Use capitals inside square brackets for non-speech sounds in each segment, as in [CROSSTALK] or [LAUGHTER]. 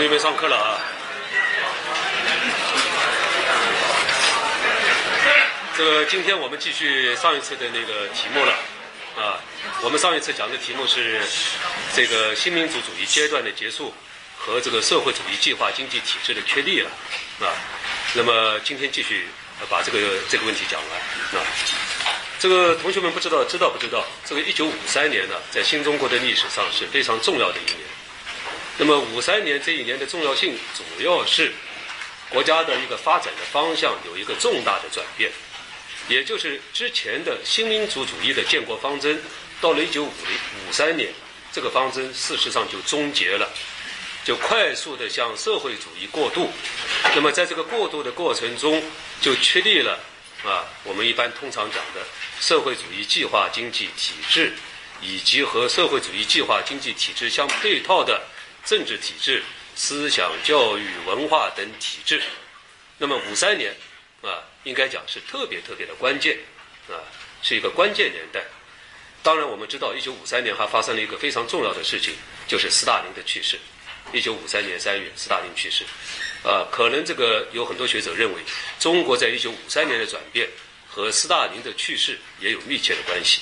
同学们上课了啊！这个今天我们继续上一次的那个题目了啊。我们上一次讲的题目是这个新民主主义阶段的结束和这个社会主义计划经济体制的确立了啊。那么今天继续把这个这个问题讲完啊。这个同学们不知道知道不知道？这个一九五三年呢，在新中国的历史上是非常重要的一年。那么五三年这一年的重要性，主要是国家的一个发展的方向有一个重大的转变，也就是之前的新民主主义的建国方针，到了一九五零五三年，这个方针事实上就终结了，就快速的向社会主义过渡。那么在这个过渡的过程中，就确立了啊，我们一般通常讲的社会主义计划经济体制，以及和社会主义计划经济体制相配套的。政治体制、思想教育、文化等体制，那么五三年啊，应该讲是特别特别的关键啊，是一个关键年代。当然，我们知道一九五三年还发生了一个非常重要的事情，就是斯大林的去世。一九五三年三月，斯大林去世。啊，可能这个有很多学者认为，中国在一九五三年的转变和斯大林的去世也有密切的关系。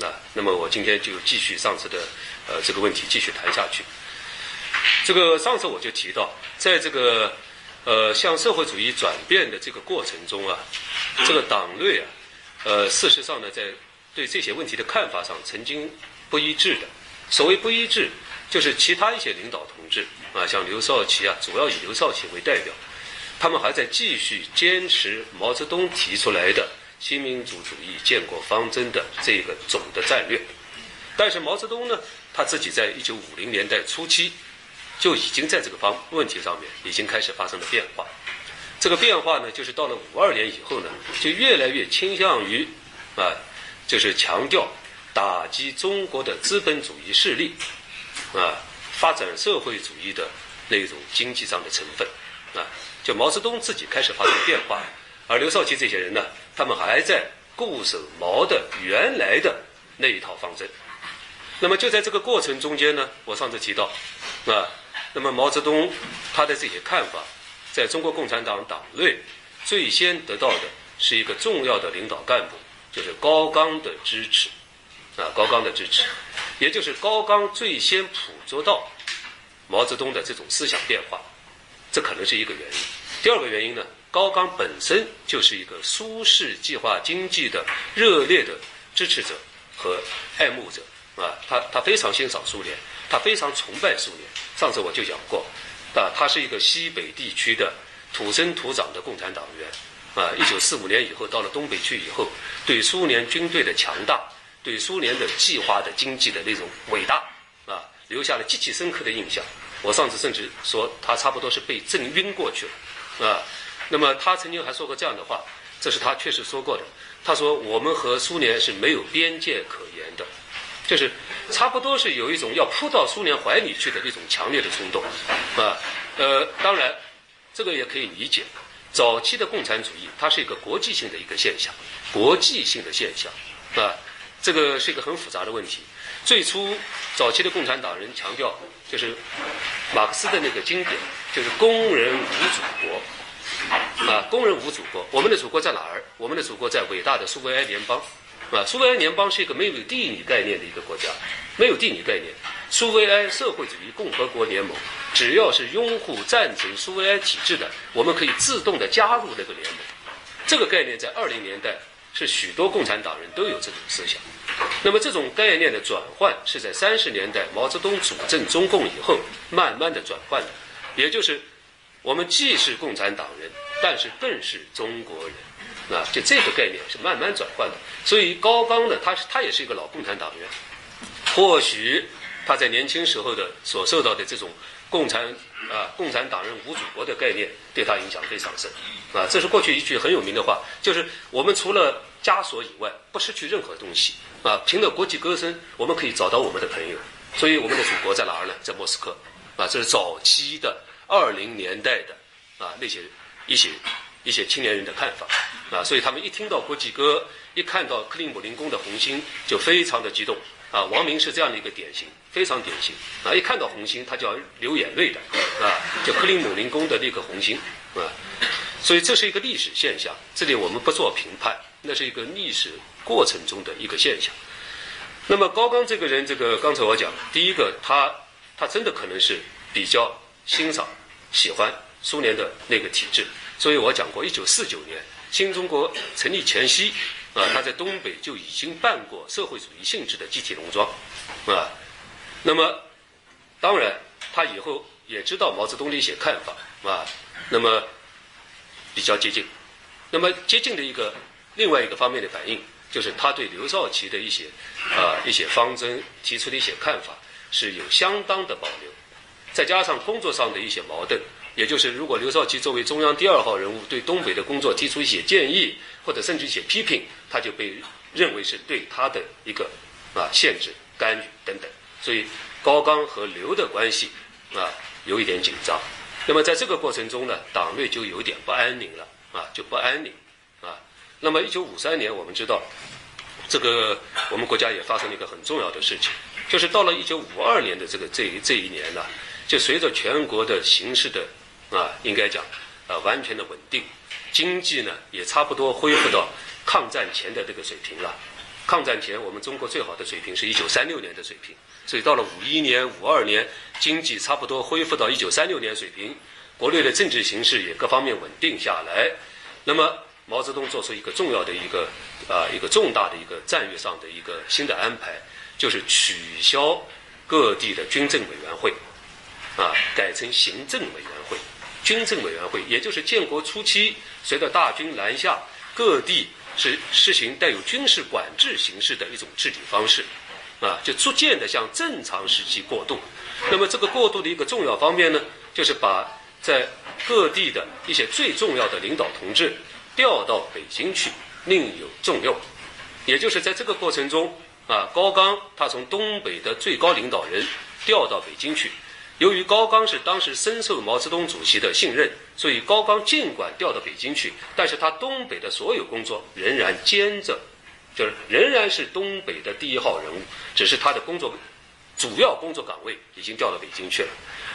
啊，那么我今天就继续上次的呃这个问题继续谈下去。这个上次我就提到，在这个呃向社会主义转变的这个过程中啊，这个党内啊，呃事实上呢，在对这些问题的看法上曾经不一致的。所谓不一致，就是其他一些领导同志啊，像刘少奇啊，主要以刘少奇为代表，他们还在继续坚持毛泽东提出来的新民主主义建国方针的这个总的战略。但是毛泽东呢，他自己在一九五零年代初期。就已经在这个方问题上面已经开始发生了变化，这个变化呢，就是到了五二年以后呢，就越来越倾向于啊，就是强调打击中国的资本主义势力，啊，发展社会主义的那种经济上的成分，啊，就毛泽东自己开始发生变化，而刘少奇这些人呢，他们还在固守毛的原来的那一套方针。那么就在这个过程中间呢，我上次提到，啊。那么毛泽东他的这些看法，在中国共产党党内最先得到的是一个重要的领导干部，就是高岗的支持，啊，高岗的支持，也就是高岗最先捕捉到毛泽东的这种思想变化，这可能是一个原因。第二个原因呢，高岗本身就是一个苏式计划经济的热烈的支持者和爱慕者，啊，他他非常欣赏苏联。他非常崇拜苏联。上次我就讲过，啊，他是一个西北地区的土生土长的共产党员。啊，一九四五年以后到了东北去以后，对苏联军队的强大，对苏联的计划的经济的那种伟大，啊，留下了极其深刻的印象。我上次甚至说他差不多是被震晕过去了。啊，那么他曾经还说过这样的话，这是他确实说过的。他说：“我们和苏联是没有边界可言的。”就是差不多是有一种要扑到苏联怀里去的那种强烈的冲动，啊，呃，当然，这个也可以理解。早期的共产主义它是一个国际性的一个现象，国际性的现象，啊，这个是一个很复杂的问题。最初早期的共产党人强调，就是马克思的那个经典，就是工人无祖国，啊，工人无祖国，我们的祖国在哪儿？我们的祖国在伟大的苏维埃联邦。啊，苏维埃联邦是一个没有地理概念的一个国家，没有地理概念。苏维埃社会主义共和国联盟，只要是拥护赞成苏维埃体制的，我们可以自动的加入那个联盟。这个概念在二零年代是许多共产党人都有这种思想。那么这种概念的转换是在三十年代毛泽东主政中共以后慢慢的转换的，也就是我们既是共产党人，但是更是中国人。啊，就这个概念是慢慢转换的，所以高岗呢，他是他也是一个老共产党员，或许他在年轻时候的所受到的这种共产啊共产党人无祖国的概念，对他影响非常深，啊，这是过去一句很有名的话，就是我们除了枷锁以外，不失去任何东西，啊，凭着国际歌声，我们可以找到我们的朋友，所以我们的祖国在哪儿呢？在莫斯科，啊，这是早期的二零年代的啊那些一些。一些青年人的看法。啊，所以他们一听到国际歌，一看到克里姆林宫的红星，就非常的激动。啊，王明是这样的一个典型，非常典型。啊！一看到红星，他就要流眼泪的。啊，就克里姆林宫的那颗红星啊，所以这是一个历史现象，这里我们不做评判，那是一个历史过程中的一个现象。那么高刚这个人，这个刚才我讲，第一个他他真的可能是比较欣赏、喜欢苏联的那个体制，所以我讲过，一九四九年新中国成立前夕。啊，他在东北就已经办过社会主义性质的集体农庄，啊，那么当然他以后也知道毛泽东的一些看法，啊，那么比较接近，那么接近的一个另外一个方面的反应，就是他对刘少奇的一些啊一些方针提出的一些看法是有相当的保留，再加上工作上的一些矛盾。也就是，如果刘少奇作为中央第二号人物，对东北的工作提出一些建议，或者甚至一些批评，他就被认为是对他的一个啊限制、干预等等。所以高岗和刘的关系啊有一点紧张。那么在这个过程中呢，党内就有点不安宁了啊，就不安宁啊。那么一九五三年，我们知道这个我们国家也发生了一个很重要的事情，就是到了一九五二年的这个这一这一年呢，就随着全国的形势的啊，应该讲，呃，完全的稳定，经济呢也差不多恢复到抗战前的这个水平了。抗战前，我们中国最好的水平是一九三六年的水平，所以到了五一年、五二年，经济差不多恢复到一九三六年水平，国内的政治形势也各方面稳定下来。那么，毛泽东做出一个重要的一个啊一个重大的一个战略上的一个新的安排，就是取消各地的军政委员会，啊，改成行政委员会。军政委员会，也就是建国初期，随着大军南下，各地是实行带有军事管制形式的一种治理方式，啊，就逐渐的向正常时期过渡。那么这个过渡的一个重要方面呢，就是把在各地的一些最重要的领导同志调到北京去，另有重用。也就是在这个过程中，啊，高岗他从东北的最高领导人调到北京去。由于高岗是当时深受毛泽东主席的信任，所以高岗尽管调到北京去，但是他东北的所有工作仍然兼着，就是仍然是东北的第一号人物，只是他的工作主要工作岗位已经调到北京去了。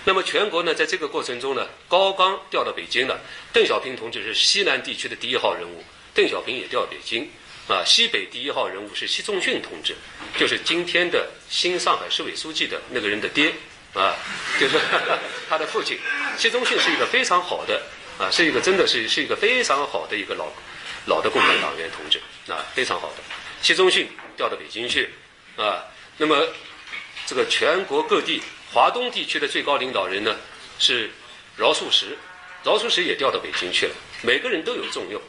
那么全国呢，在这个过程中呢，高岗调到北京了，邓小平同志是西南地区的第一号人物，邓小平也调北京，啊，西北第一号人物是习仲勋同志，就是今天的新上海市委书记的那个人的爹。啊，就是 [LAUGHS] 他的父亲，习仲勋是一个非常好的啊，是一个真的是是一个非常好的一个老老的共产党员同志啊，非常好的。习仲勋调到北京去啊，那么这个全国各地华东地区的最高领导人呢是饶漱石，饶漱石也调到北京去了，每个人都有重用，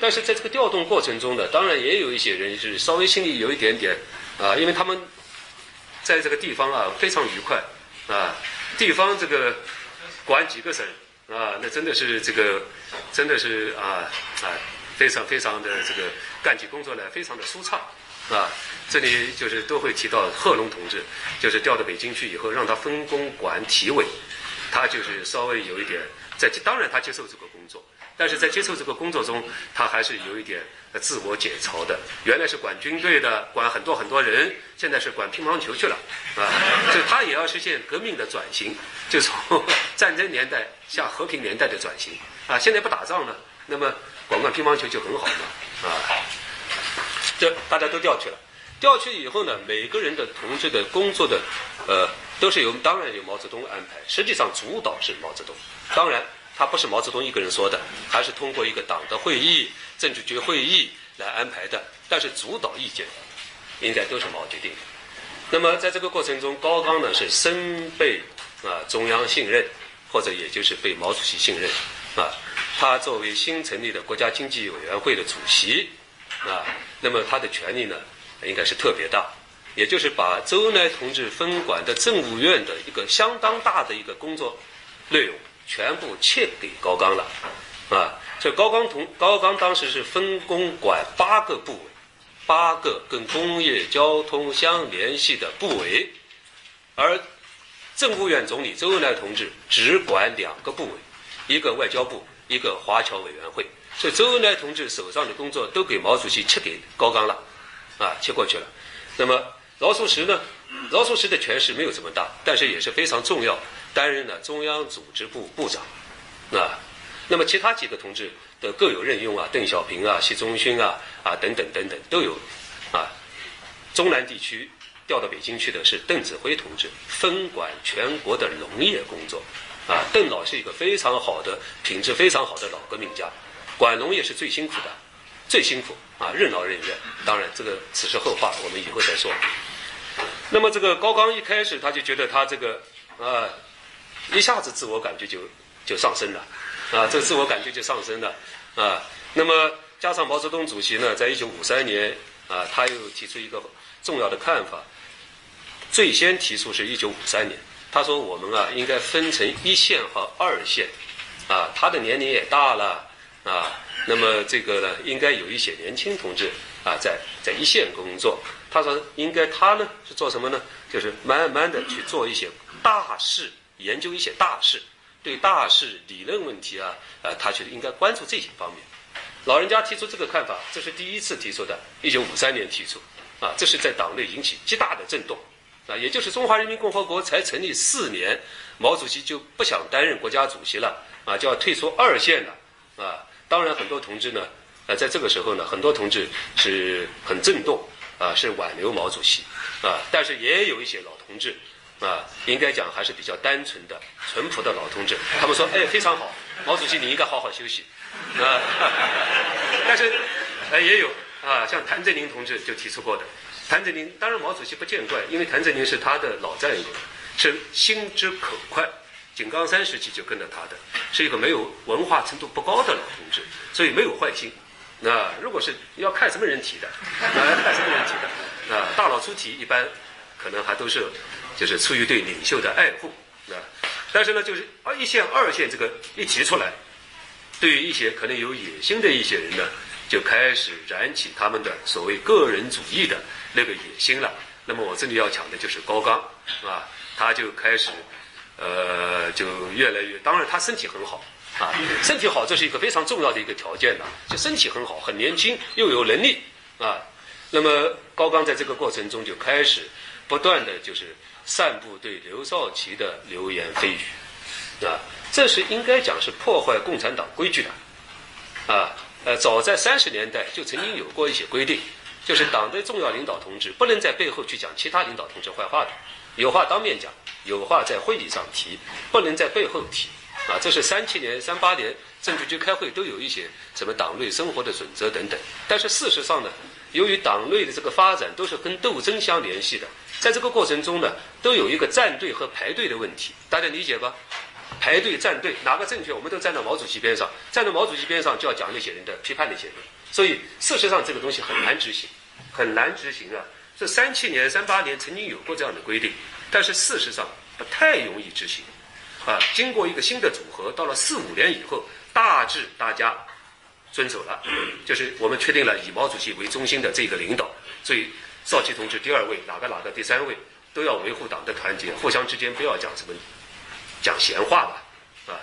但是在这个调动过程中呢，当然也有一些人是稍微心里有一点点啊，因为他们在这个地方啊非常愉快。啊，地方这个管几个省啊，那真的是这个，真的是啊啊，非常非常的这个干起工作来非常的舒畅啊。这里就是都会提到贺龙同志，就是调到北京去以后，让他分工管体委，他就是稍微有一点在，当然他接受这个工作。但是在接受这个工作中，他还是有一点自我解嘲的。原来是管军队的，管很多很多人，现在是管乒乓球去了，啊，所以他也要实现革命的转型，就从 [LAUGHS] 战争年代向和平年代的转型。啊，现在不打仗了，那么管管乒乓球就很好嘛，啊，这大家都调去了。调去以后呢，每个人的同志的工作的，呃，都是由当然由毛泽东安排，实际上主导是毛泽东，当然。他不是毛泽东一个人说的，还是通过一个党的会议、政治局会议来安排的。但是主导意见应该都是毛决定的。那么在这个过程中，高岗呢是深被啊中央信任，或者也就是被毛主席信任啊。他作为新成立的国家经济委员会的主席啊，那么他的权力呢应该是特别大，也就是把周恩来同志分管的政务院的一个相当大的一个工作内容。全部切给高岗了，啊，这高岗同高岗当时是分工管八个部委，八个跟工业交通相联系的部委，而政务院总理周恩来同志只管两个部委，一个外交部，一个华侨委员会，所以周恩来同志手上的工作都给毛主席切给高岗了，啊，切过去了。那么饶漱石呢，饶漱石的权势没有这么大，但是也是非常重要，担任了中央组织部部长。啊，那么其他几个同志的各有任用啊，邓小平啊、习仲勋啊啊等等等等都有。啊，中南地区调到北京去的是邓子恢同志，分管全国的农业工作。啊，邓老是一个非常好的、品质非常好的老革命家，管农业是最辛苦的，最辛苦啊，任劳任怨。当然，这个此事后话，我们以后再说。那么，这个高岗一开始他就觉得他这个啊，一下子自我感觉就就上升了，啊，这个自我感觉就上升了，啊，那么加上毛泽东主席呢，在一九五三年啊，他又提出一个重要的看法，最先提出是一九五三年。他说：“我们啊，应该分成一线和二线，啊，他的年龄也大了，啊，那么这个呢，应该有一些年轻同志啊，在在一线工作。他说，应该他呢是做什么呢？就是慢慢的去做一些大事，研究一些大事，对大事理论问题啊，呃，他觉得应该关注这些方面。老人家提出这个看法，这是第一次提出的，一九五三年提出，啊，这是在党内引起极大的震动。”啊，也就是中华人民共和国才成立四年，毛主席就不想担任国家主席了，啊，就要退出二线了，啊，当然很多同志呢，呃，在这个时候呢，很多同志是很震动，啊，是挽留毛主席，啊，但是也有一些老同志，啊，应该讲还是比较单纯的、淳朴的老同志，他们说，哎，非常好，毛主席你应该好好休息，啊，[LAUGHS] 但是，哎，也有啊，像谭震林同志就提出过的。谭震林当然毛主席不见怪，因为谭震林是他的老战友，是心直口快，井冈山时期就跟着他的，是一个没有文化程度不高的老同志，所以没有坏心。那如果是要看什么人提的，啊，看什么人提的，啊，大佬出题一般可能还都是就是出于对领袖的爱护，啊，但是呢，就是二一线、二线这个一提出来，对于一些可能有野心的一些人呢，就开始燃起他们的所谓个人主义的。那个野心了，那么我这里要讲的就是高刚，啊，他就开始，呃，就越来越，当然他身体很好，啊，身体好这是一个非常重要的一个条件呐，就身体很好，很年轻，又有能力，啊，那么高刚在这个过程中就开始不断的就是散布对刘少奇的流言蜚语，啊，这是应该讲是破坏共产党规矩的，啊，呃，早在三十年代就曾经有过一些规定。就是党的重要领导同志不能在背后去讲其他领导同志坏话的，有话当面讲，有话在会议上提，不能在背后提。啊，这是三七年、三八年政治局开会都有一些什么党内生活的准则等等。但是事实上呢，由于党内的这个发展都是跟斗争相联系的，在这个过程中呢，都有一个站队和排队的问题，大家理解吧？排队站队哪个正确？我们都站到毛主席边上，站在毛主席边上就要讲那些人的批判那些人。所以，事实上这个东西很难执行，很难执行啊！这三七年、三八年曾经有过这样的规定，但是事实上不太容易执行，啊，经过一个新的组合，到了四五年以后，大致大家遵守了，就是我们确定了以毛主席为中心的这个领导，所以少奇同志第二位，哪个哪个第三位，都要维护党的团结，互相之间不要讲什么讲闲话吧。啊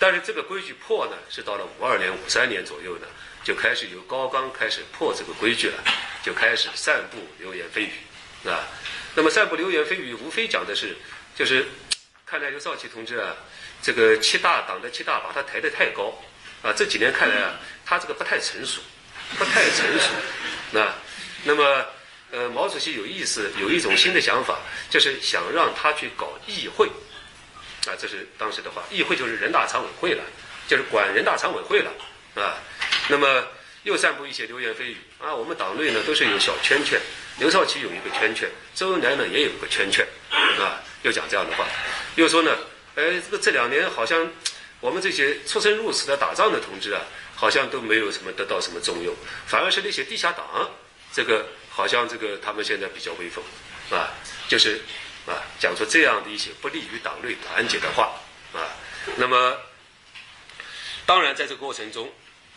但是这个规矩破呢，是到了五二年、五三年左右呢，就开始由高岗开始破这个规矩了，就开始散布流言蜚语，啊，那么散布流言蜚语，无非讲的是，就是看来刘少奇同志啊，这个七大党的七大把他抬得太高，啊，这几年看来啊，他这个不太成熟，不太成熟，啊，那么呃，毛主席有意思，有一种新的想法，就是想让他去搞议会。啊，这是当时的话，议会就是人大常委会了，就是管人大常委会了，啊，那么又散布一些流言蜚语啊，我们党内呢都是有小圈圈，刘少奇有一个圈圈，周恩来呢也有一个圈圈，啊，又讲这样的话，又说呢，哎，这个这两年好像我们这些出生入死的打仗的同志啊，好像都没有什么得到什么重用，反而是那些地下党，这个好像这个他们现在比较威风，啊，就是。啊，讲出这样的一些不利于党内团结的话，啊，那么当然在这个过程中，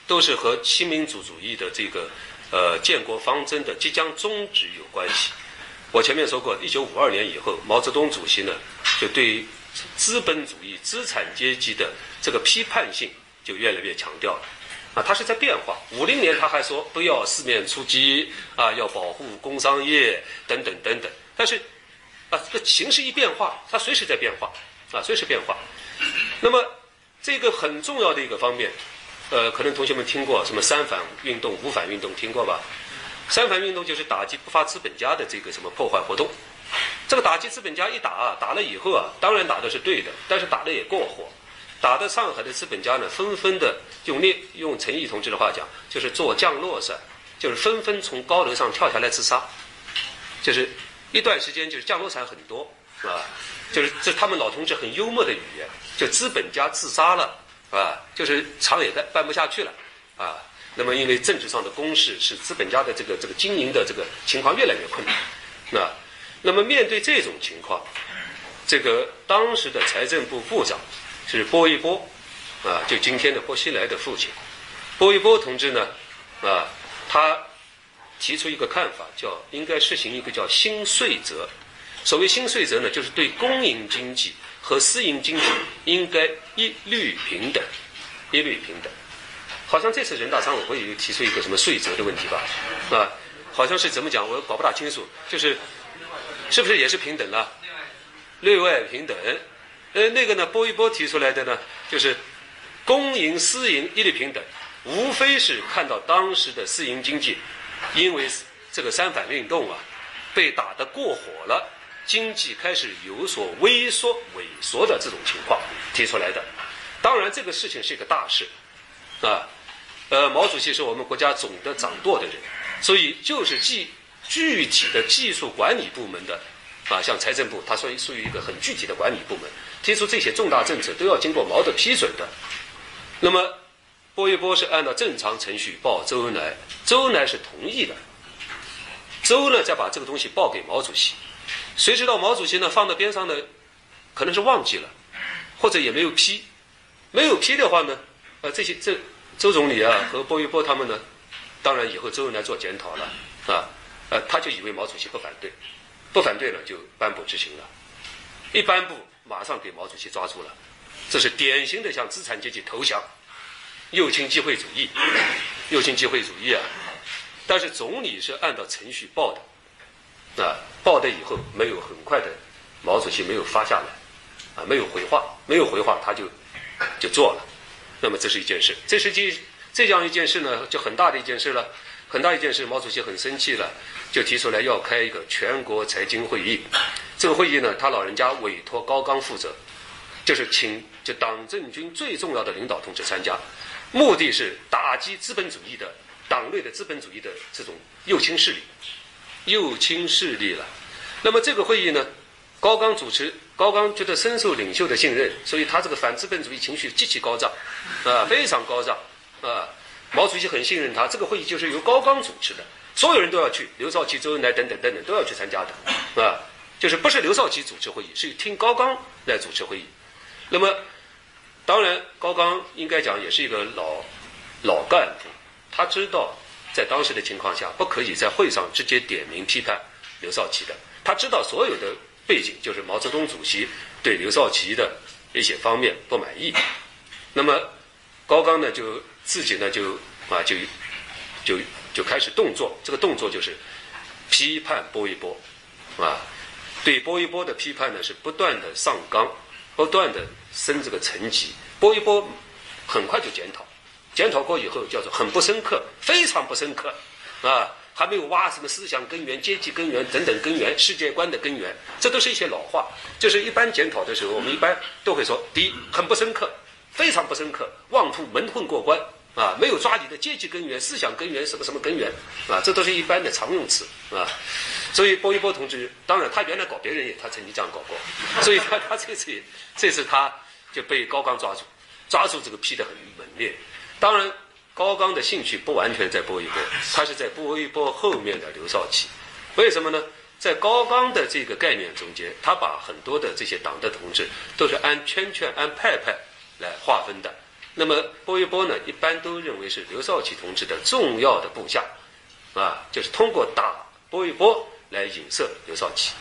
都是和新民主主义的这个呃建国方针的即将终止有关系。我前面说过，一九五二年以后，毛泽东主席呢就对资本主义资产阶级的这个批判性就越来越强调了，啊，它是在变化。五零年他还说不要四面出击啊，要保护工商业等等等等。但是啊，这个形势一变化，它随时在变化啊，随时变化。那么这个很重要的一个方面，呃，可能同学们听过什么三反运动、五反运动，听过吧？三反运动就是打击不法资本家的这个什么破坏活动。这个打击资本家一打，打了以后啊，当然打的是对的，但是打的也过火。打的上海的资本家呢，纷纷的用列用陈毅同志的话讲，就是做降落伞，就是纷纷从高楼上跳下来自杀，就是一段时间就是降落伞很多，啊，就是这他们老同志很幽默的语言，就资本家自杀了，啊，就是厂也办办不下去了，啊，那么因为政治上的攻势使资本家的这个这个经营的这个情况越来越困难，那那么面对这种情况，这个当时的财政部部长。是波一波，啊，就今天的波西莱的父亲，波一波同志呢，啊，他提出一个看法，叫应该实行一个叫新税则。所谓新税则呢，就是对公营经济和私营经济应该一律平等，一律平等。好像这次人大常委会又提出一个什么税则的问题吧？啊，好像是怎么讲，我搞不大清楚，就是是不是也是平等了？内外平等。呃，那个呢，波一波提出来的呢，就是公营私营一律平等，无非是看到当时的私营经济，因为这个三反运动啊，被打得过火了，经济开始有所萎缩萎缩的这种情况提出来的。当然，这个事情是一个大事，啊，呃，毛主席是我们国家总的掌舵的人，所以就是具具体的技术管理部门的。啊，像财政部，它属于属于一个很具体的管理部门，提出这些重大政策都要经过毛的批准的。那么，波一波是按照正常程序报周恩来，周恩来是同意的。周呢再把这个东西报给毛主席，谁知道毛主席呢放在边上呢，可能是忘记了，或者也没有批。没有批的话呢，呃，这些这周总理啊和波一波他们呢，当然以后周恩来做检讨了啊，呃，他就以为毛主席不反对。不反对了就颁布执行了，一颁布马上给毛主席抓住了，这是典型的向资产阶级投降，右倾机会主义，右倾机会主义啊！但是总理是按照程序报的，啊，报的以后没有很快的，毛主席没有发下来，啊，没有回话，没有回话他就就做了，那么这是一件事，这是这这样一件事呢，就很大的一件事了。很大一件事，毛主席很生气了，就提出来要开一个全国财经会议。这个会议呢，他老人家委托高岗负责，就是请就党政军最重要的领导同志参加，目的是打击资本主义的党内的资本主义的这种右倾势力，右倾势力了。那么这个会议呢，高岗主持，高岗觉得深受领袖的信任，所以他这个反资本主义情绪极其高涨，啊，非常高涨，啊。毛主席很信任他，这个会议就是由高岗主持的，所有人都要去，刘少奇、周恩来等等等等都要去参加的，啊，就是不是刘少奇主持会议，是听高岗来主持会议。那么，当然高岗应该讲也是一个老老干部，他知道在当时的情况下，不可以在会上直接点名批判刘少奇的，他知道所有的背景，就是毛泽东主席对刘少奇的一些方面不满意。那么高岗呢就。自己呢就啊就就就开始动作，这个动作就是批判波一波，啊，对波一波的批判呢是不断的上纲，不断的升这个层级。波一波很快就检讨，检讨过以后叫做很不深刻，非常不深刻，啊，还没有挖什么思想根源、阶级根源等等根源、世界观的根源，这都是一些老话。就是一般检讨的时候，我们一般都会说：第一，很不深刻。非常不深刻，妄图蒙混过关啊！没有抓你的阶级根源、思想根源、什么什么根源啊！这都是一般的常用词啊。所以波一波同志，当然他原来搞别人也，他曾经这样搞过，所以他他这次这次他就被高岗抓住，抓住这个批得很猛烈。当然，高岗的兴趣不完全在波一波，他是在波一波后面的刘少奇。为什么呢？在高岗的这个概念中间，他把很多的这些党的同志都是按圈圈、按派派。来划分的，那么波一波呢，一般都认为是刘少奇同志的重要的部下，啊，就是通过打波一波来影射刘少奇。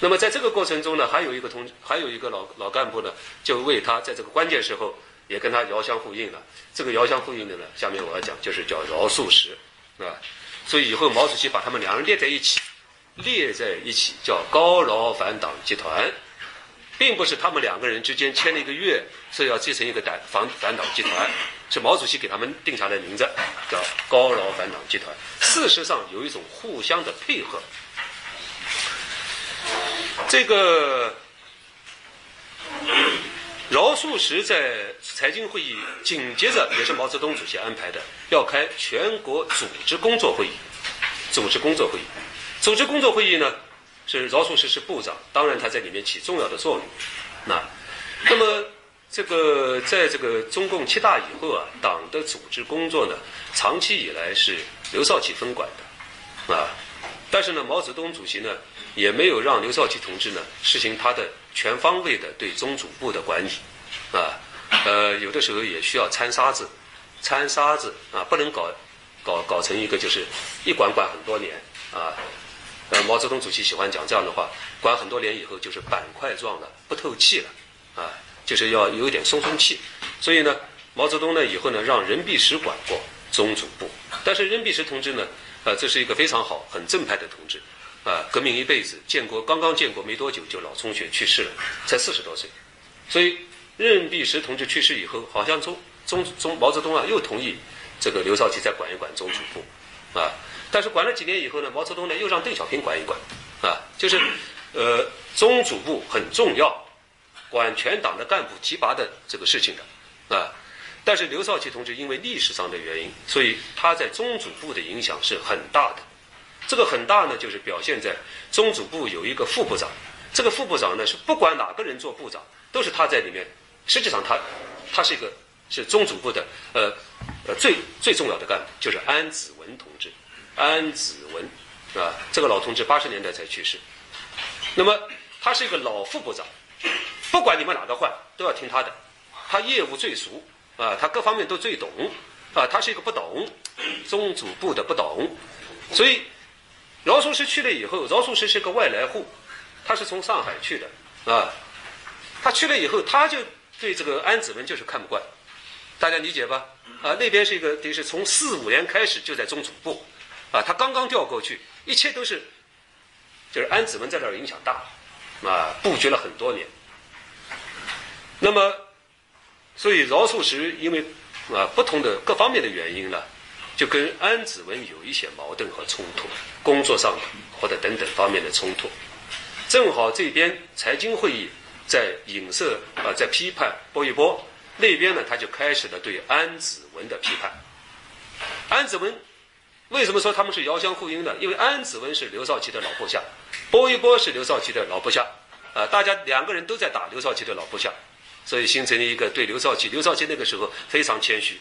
那么在这个过程中呢，还有一个同，还有一个老老干部呢，就为他在这个关键时候也跟他遥相呼应了。这个遥相呼应的呢，下面我要讲就是叫饶漱石啊。所以以后毛主席把他们两人列在一起，列在一起叫高饶反党集团，并不是他们两个人之间签了一个约，说要结成一个党反反党集团，是毛主席给他们定下的名字，叫高饶反党集团。事实上有一种互相的配合。这个饶漱石在财经会议紧接着也是毛泽东主席安排的，要开全国组织工作会议。组织工作会议，组织工作会议呢是饶漱石是部长，当然他在里面起重要的作用。那那么这个在这个中共七大以后啊，党的组织工作呢，长期以来是刘少奇分管的啊。但是呢，毛泽东主席呢。也没有让刘少奇同志呢实行他的全方位的对中组部的管理，啊，呃，有的时候也需要掺沙子，掺沙子啊，不能搞搞搞成一个就是一管管很多年啊。呃，毛泽东主席喜欢讲这样的话，管很多年以后就是板块状的，不透气了，啊，就是要有一点松松气。所以呢，毛泽东呢以后呢让任弼时管过中组部，但是任弼时同志呢，呃，这是一个非常好、很正派的同志。啊，革命一辈子，建国刚刚建国没多久就脑充血去世了，才四十多岁。所以任弼时同志去世以后，好像中中中毛泽东啊又同意这个刘少奇再管一管中组部，啊，但是管了几年以后呢，毛泽东呢又让邓小平管一管，啊，就是呃中组部很重要，管全党的干部提拔的这个事情的，啊，但是刘少奇同志因为历史上的原因，所以他在中组部的影响是很大的。这个很大呢，就是表现在中组部有一个副部长，这个副部长呢是不管哪个人做部长，都是他在里面。实际上他，他是一个是中组部的呃呃最最重要的干部，就是安子文同志。安子文啊，这个老同志八十年代才去世。那么他是一个老副部长，不管你们哪个换，都要听他的。他业务最熟啊，他各方面都最懂啊，他是一个不懂中组部的不懂，所以。饶漱石去了以后，饶漱石是个外来户，他是从上海去的啊。他去了以后，他就对这个安子文就是看不惯，大家理解吧？啊，那边是一个，等于是从四五年开始就在中组部，啊，他刚刚调过去，一切都是，就是安子文在这儿影响大，啊，布局了很多年。那么，所以饶漱石因为啊不同的各方面的原因呢。就跟安子文有一些矛盾和冲突，工作上或者等等方面的冲突。正好这边财经会议在影射啊，在批判波一波，那边呢他就开始了对安子文的批判。安子文为什么说他们是遥相呼应的？因为安子文是刘少奇的老部下，波一波是刘少奇的老部下，啊，大家两个人都在打刘少奇的老部下，所以形成了一个对刘少奇。刘少奇那个时候非常谦虚，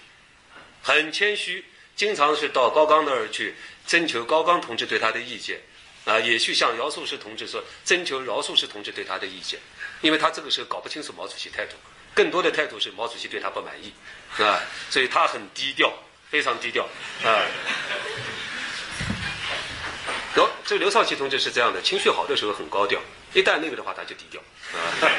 很谦虚。经常是到高岗那儿去征求高岗同志对他的意见，啊，也去向饶漱石同志说征求饶漱石同志对他的意见，因为他这个时候搞不清楚毛主席态度，更多的态度是毛主席对他不满意，啊，所以他很低调，非常低调，啊。刘这个刘少奇同志是这样的，情绪好的时候很高调，一旦那个的话他就低调，啊。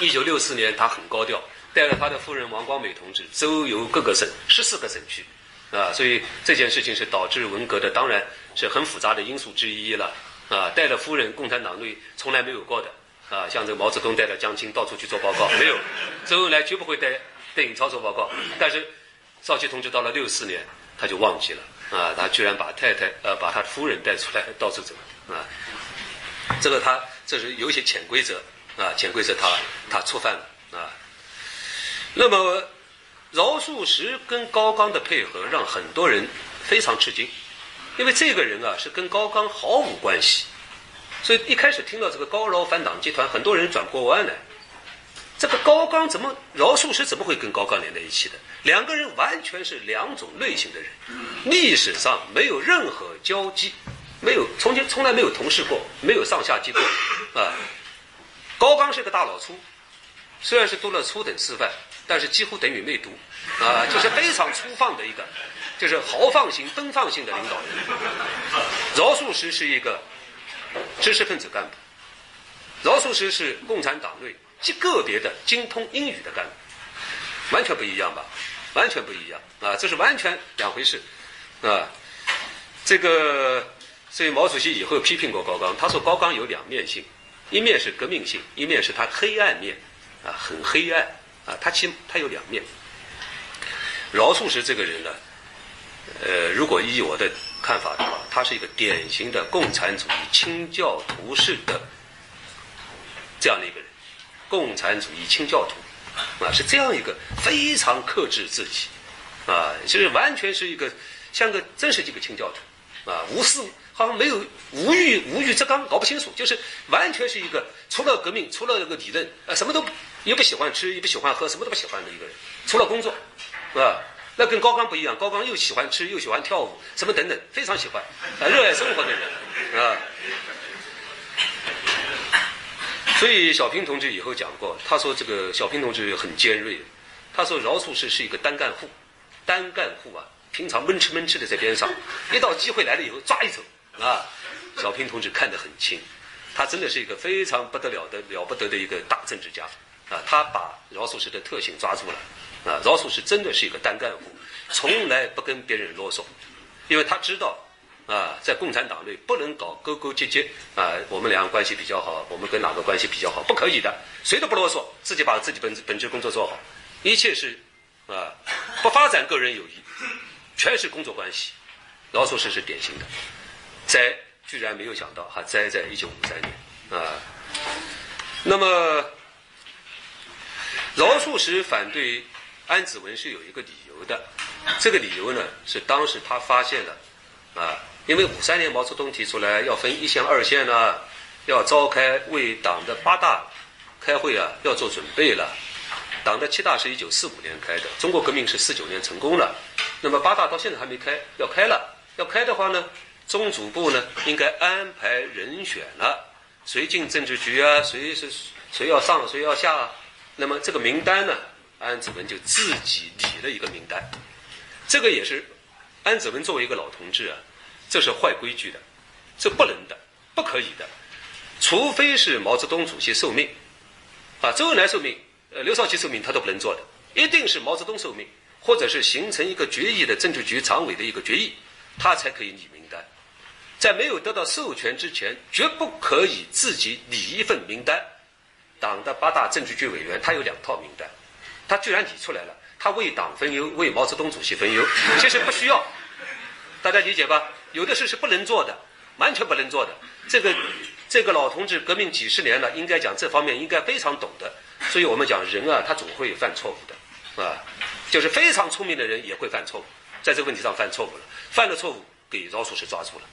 一九六四年他很高调。带了他的夫人王光美同志周游各个省，十四个省区，啊，所以这件事情是导致文革的，当然是很复杂的因素之一了，啊，带了夫人，共产党内从来没有过的，啊，像这个毛泽东带着江青到处去做报告，没有，周恩来绝不会带邓颖超做报告，但是少奇同志到了六四年他就忘记了，啊，他居然把太太呃把他夫人带出来到处走，啊，这个他这是有一些潜规则，啊，潜规则他他触犯了，啊。那么，饶漱石跟高岗的配合让很多人非常吃惊，因为这个人啊是跟高岗毫无关系，所以一开始听到这个高饶反党集团，很多人转过弯来。这个高岗怎么饶漱石怎么会跟高岗连在一起的？两个人完全是两种类型的人，历史上没有任何交集，没有从前从来没有同事过，没有上下级过啊。高岗是个大老粗，虽然是读了初等师范。但是几乎等于没读，啊，就是非常粗放的一个，就是豪放型、奔放性的领导人。饶漱石是一个知识分子干部，饶漱石是共产党内极个别的精通英语的干部，完全不一样吧？完全不一样啊！这是完全两回事啊！这个，所以毛主席以后批评过高岗，他说高岗有两面性，一面是革命性，一面是他黑暗面啊，很黑暗啊，他其他有两面。饶漱石这个人呢，呃，如果依我的看法的话，他是一个典型的共产主义清教徒式的这样的一个人，共产主义清教徒啊，是这样一个非常克制自己啊，就是完全是一个像个真是一个清教徒啊，无私好像没有无欲无欲则刚，搞不清楚，就是完全是一个除了革命，除了那个理论啊，什么都又不喜欢吃，也不喜欢喝，什么都不喜欢的一个人，除了工作。啊？那跟高刚不一样，高刚又喜欢吃，又喜欢跳舞，什么等等，非常喜欢，啊，热爱生活的人，啊。[LAUGHS] 所以小平同志以后讲过，他说这个小平同志很尖锐，他说饶漱石是一个单干户，单干户啊，平常闷吃闷吃的在边上，[LAUGHS] 一到机会来了以后抓一走，啊，小平同志看得很清，他真的是一个非常不得了的了不得的一个大政治家，啊，他把饶漱石的特性抓住了。啊，饶漱石真的是一个单干户，从来不跟别人啰嗦，因为他知道，啊，在共产党内不能搞勾勾结结，啊，我们两个关系比较好，我们跟哪个关系比较好，不可以的，谁都不啰嗦，自己把自己本本职工作做好，一切是，啊，不发展个人友谊，全是工作关系，饶漱石是典型的，栽居然没有想到还栽在一九五三年，啊，那么饶漱石反对。安子文是有一个理由的，这个理由呢是当时他发现了，啊，因为五三年毛泽东提出来要分一线二线呢，要召开为党的八大开会啊，要做准备了。党的七大是一九四五年开的，中国革命是四九年成功了，那么八大到现在还没开，要开了。要开的话呢，中组部呢应该安排人选了，谁进政治局啊，谁是谁要上，谁要下，那么这个名单呢？安子文就自己提了一个名单，这个也是安子文作为一个老同志啊，这是坏规矩的，这不能的，不可以的，除非是毛泽东主席受命，啊，周恩来受命，呃，刘少奇受命，他都不能做的，一定是毛泽东受命，或者是形成一个决议的政治局常委的一个决议，他才可以拟名单，在没有得到授权之前，绝不可以自己拟一份名单，党的八大政治局委员他有两套名单。他居然拟出来了，他为党分忧，为毛泽东主席分忧，其实不需要，大家理解吧？有的事是不能做的，完全不能做的。这个这个老同志革命几十年了，应该讲这方面应该非常懂的。所以我们讲人啊，他总会犯错误的，啊，就是非常聪明的人也会犯错误，在这个问题上犯错误了，犯了错误给饶漱石抓住了，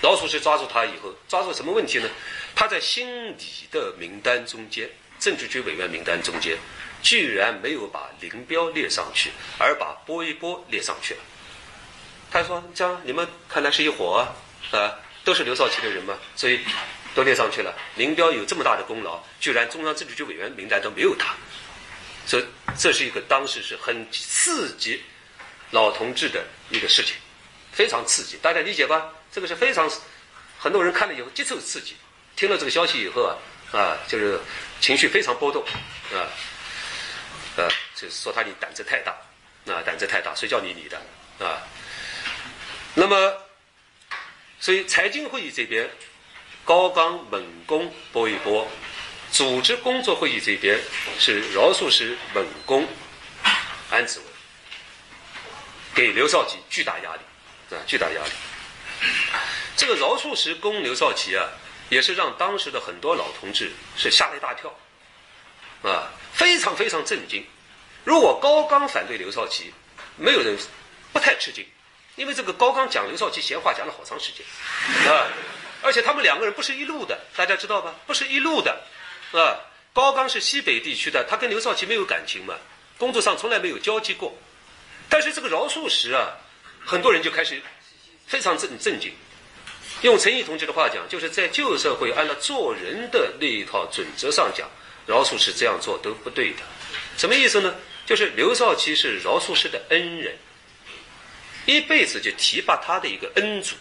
饶漱石抓住他以后，抓住什么问题呢？他在新理的名单中间，政治局委员名单中间。居然没有把林彪列上去，而把波一波列上去了。他说：“这样你们看来是一伙啊，都是刘少奇的人嘛，所以都列上去了。林彪有这么大的功劳，居然中央政治局委员名单都没有他，所以这是一个当时是很刺激老同志的一个事情，非常刺激，大家理解吧？这个是非常很多人看了以后接受刺激，听了这个消息以后啊，啊，就是情绪非常波动，啊。”呃，就是说他你胆子太大，啊，胆子太大，谁叫你你的啊？那么，所以财经会议这边，高岗猛攻波一波，组织工作会议这边是饶漱石猛攻安子文，给刘少奇巨大压力，啊，巨大压力。这个饶漱石攻刘少奇啊，也是让当时的很多老同志是吓了一大跳，啊。非常非常震惊。如果高岗反对刘少奇，没有人不太吃惊，因为这个高岗讲刘少奇闲话讲了好长时间，啊，而且他们两个人不是一路的，大家知道吧？不是一路的，啊，高岗是西北地区的，他跟刘少奇没有感情嘛，工作上从来没有交集过。但是这个饶漱石啊，很多人就开始非常震震惊。用陈毅同志的话讲，就是在旧社会按照做人的那一套准则上讲。饶漱石这样做都不对的，什么意思呢？就是刘少奇是饶漱石的恩人，一辈子就提拔他的一个恩主，